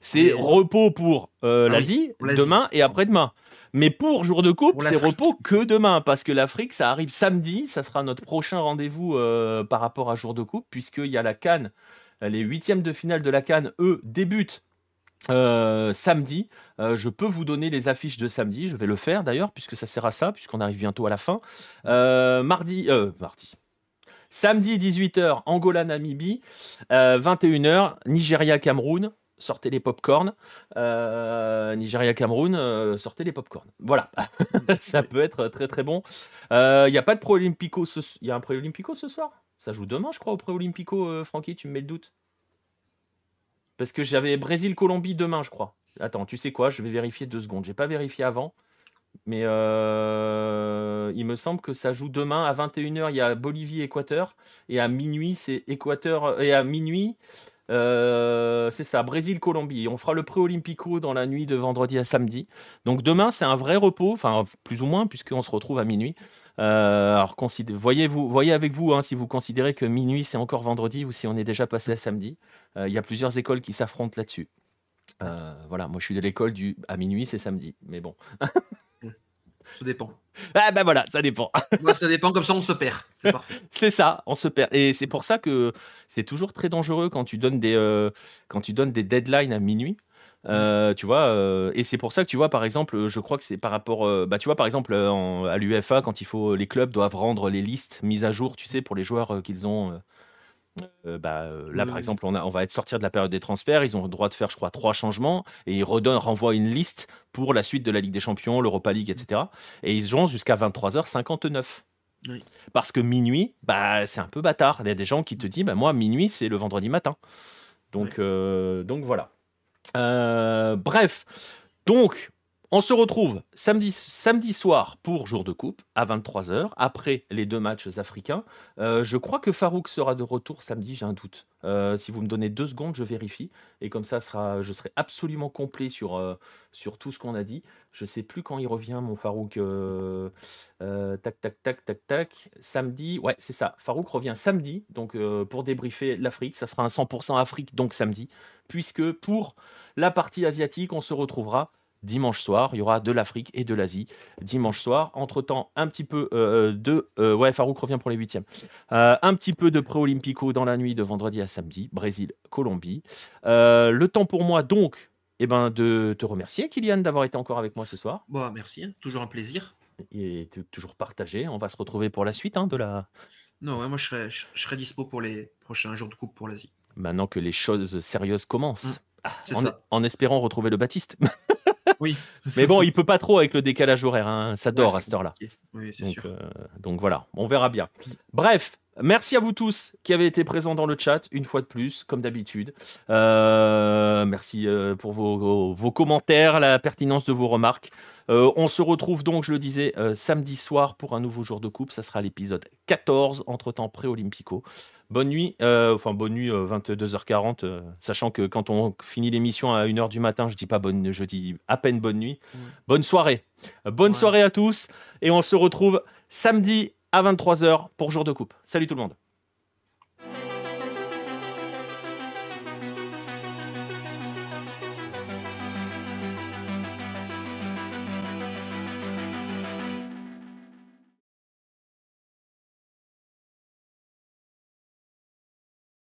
C'est repos pour euh, ah l'Asie demain et après-demain. Mais pour jour de coupe, c'est repos que demain, parce que l'Afrique, ça arrive samedi. Ça sera notre prochain rendez-vous euh, par rapport à jour de coupe, puisqu'il y a la Cannes. Les huitièmes de finale de la Cannes, eux, débutent euh, samedi. Euh, je peux vous donner les affiches de samedi. Je vais le faire d'ailleurs, puisque ça sert à ça, puisqu'on arrive bientôt à la fin. mardi, mardi. Samedi 18h, Angola-Namibie. 21h, Nigeria-Cameroun sortez les pop-corn. Euh, Nigeria-Cameroun, euh, sortez les pop-corn. Voilà, [LAUGHS] ça peut être très très bon. Il euh, n'y a pas de pré-olympico ce... Il y a un pré-olympico ce soir? Ça joue demain, je crois, au pré-olympico, Francky, tu me mets le doute Parce que j'avais Brésil-Colombie demain, je crois. Attends, tu sais quoi? Je vais vérifier deux secondes. J'ai pas vérifié avant. Mais il me semble que ça joue demain à 21h. Il y a Bolivie-Équateur. Et à minuit, c'est Équateur. Et à minuit, euh, c'est ça, Brésil-Colombie. On fera le pré-olympico dans la nuit de vendredi à samedi. Donc demain, c'est un vrai repos, enfin plus ou moins, puisqu'on se retrouve à minuit. Euh, alors voyez, vous, voyez avec vous hein, si vous considérez que minuit c'est encore vendredi ou si on est déjà passé à samedi. Euh, il y a plusieurs écoles qui s'affrontent là-dessus. voilà, moi je suis de l'école du à minuit c'est samedi, mais bon. [LAUGHS] Ça dépend. Ah ben voilà, ça dépend. [LAUGHS] Moi, ça dépend, comme ça on se perd. C'est [LAUGHS] parfait. c'est ça, on se perd. Et c'est pour ça que c'est toujours très dangereux quand tu donnes des, euh, quand tu donnes des deadlines à minuit. Euh, tu vois, euh, et c'est pour ça que tu vois, par exemple, je crois que c'est par rapport, bah, tu vois, par exemple, à l'UFA, quand il faut, les clubs doivent rendre les listes mises à jour, tu sais, pour les joueurs qu'ils ont euh, bah, euh, là, par exemple, on, a, on va être sortir de la période des transferts. Ils ont le droit de faire, je crois, trois changements et ils redonnent, renvoient une liste pour la suite de la Ligue des Champions, l'Europa League, etc. Et ils jouent jusqu'à 23h59. Parce que minuit, bah, c'est un peu bâtard. Il y a des gens qui te disent, bah, moi, minuit, c'est le vendredi matin. Donc, euh, donc voilà. bref, donc on se retrouve samedi, soir pour jour de coupe à 23h, après les deux matchs africains. Euh, je crois que Farouk sera de retour samedi, j'ai un doute. Euh, si vous me donnez deux secondes, je vérifie. Et comme ça, sera, je serai absolument complet sur, euh, tout ce qu'on a dit. Je ne sais plus quand il revient, mon Farouk. tac, tac, tac, tac, tac. Samedi, ouais, c'est ça. Farouk revient samedi, donc pour débriefer l'Afrique. Ça sera un 100% Afrique, donc samedi. Puisque pour la partie asiatique, on se retrouvera dimanche soir. Il y aura de l'Afrique et de l'Asie dimanche soir. Entre-temps, un petit peu euh, de... Euh, ouais, Farouk revient pour les huitièmes. Euh, un petit peu de pré-olympico dans la nuit de vendredi à samedi. Brésil, Colombie. le temps pour moi, donc, eh ben, de te remercier, Kylian, d'avoir été encore avec moi ce soir. Bon, bah, merci, hein. toujours un plaisir. Et toujours partagé. On va se retrouver pour la suite hein, de la... Non, moi je serai, je, serai dispo pour les prochains jours de coupe pour l'Asie. Maintenant que les choses sérieuses commencent. Mmh. Ah, en, espérant retrouver le Baptiste. [LAUGHS] Oui. Mais bon, il peut pas trop avec le décalage horaire. Hein. Ça dort à cette heure-là. donc, euh, donc voilà, on verra bien. Bref, Merci à vous tous qui avez été présents dans le chat, une fois de plus, comme d'habitude. Euh, merci euh, pour vos, vos, commentaires, la pertinence de vos remarques. Euh, on se retrouve donc, je le disais, euh, samedi soir pour un nouveau jour de coupe. Ça sera l'épisode 14, entre-temps pré-olympico. Bonne nuit, euh, enfin bonne nuit, 22h40, sachant que quand on finit l'émission à 1h du matin, je dis pas bonne, je dis à peine bonne nuit. Bonne soirée. Bonne soirée à tous et on se retrouve samedi à 23h pour jour de coupe. Salut tout le monde.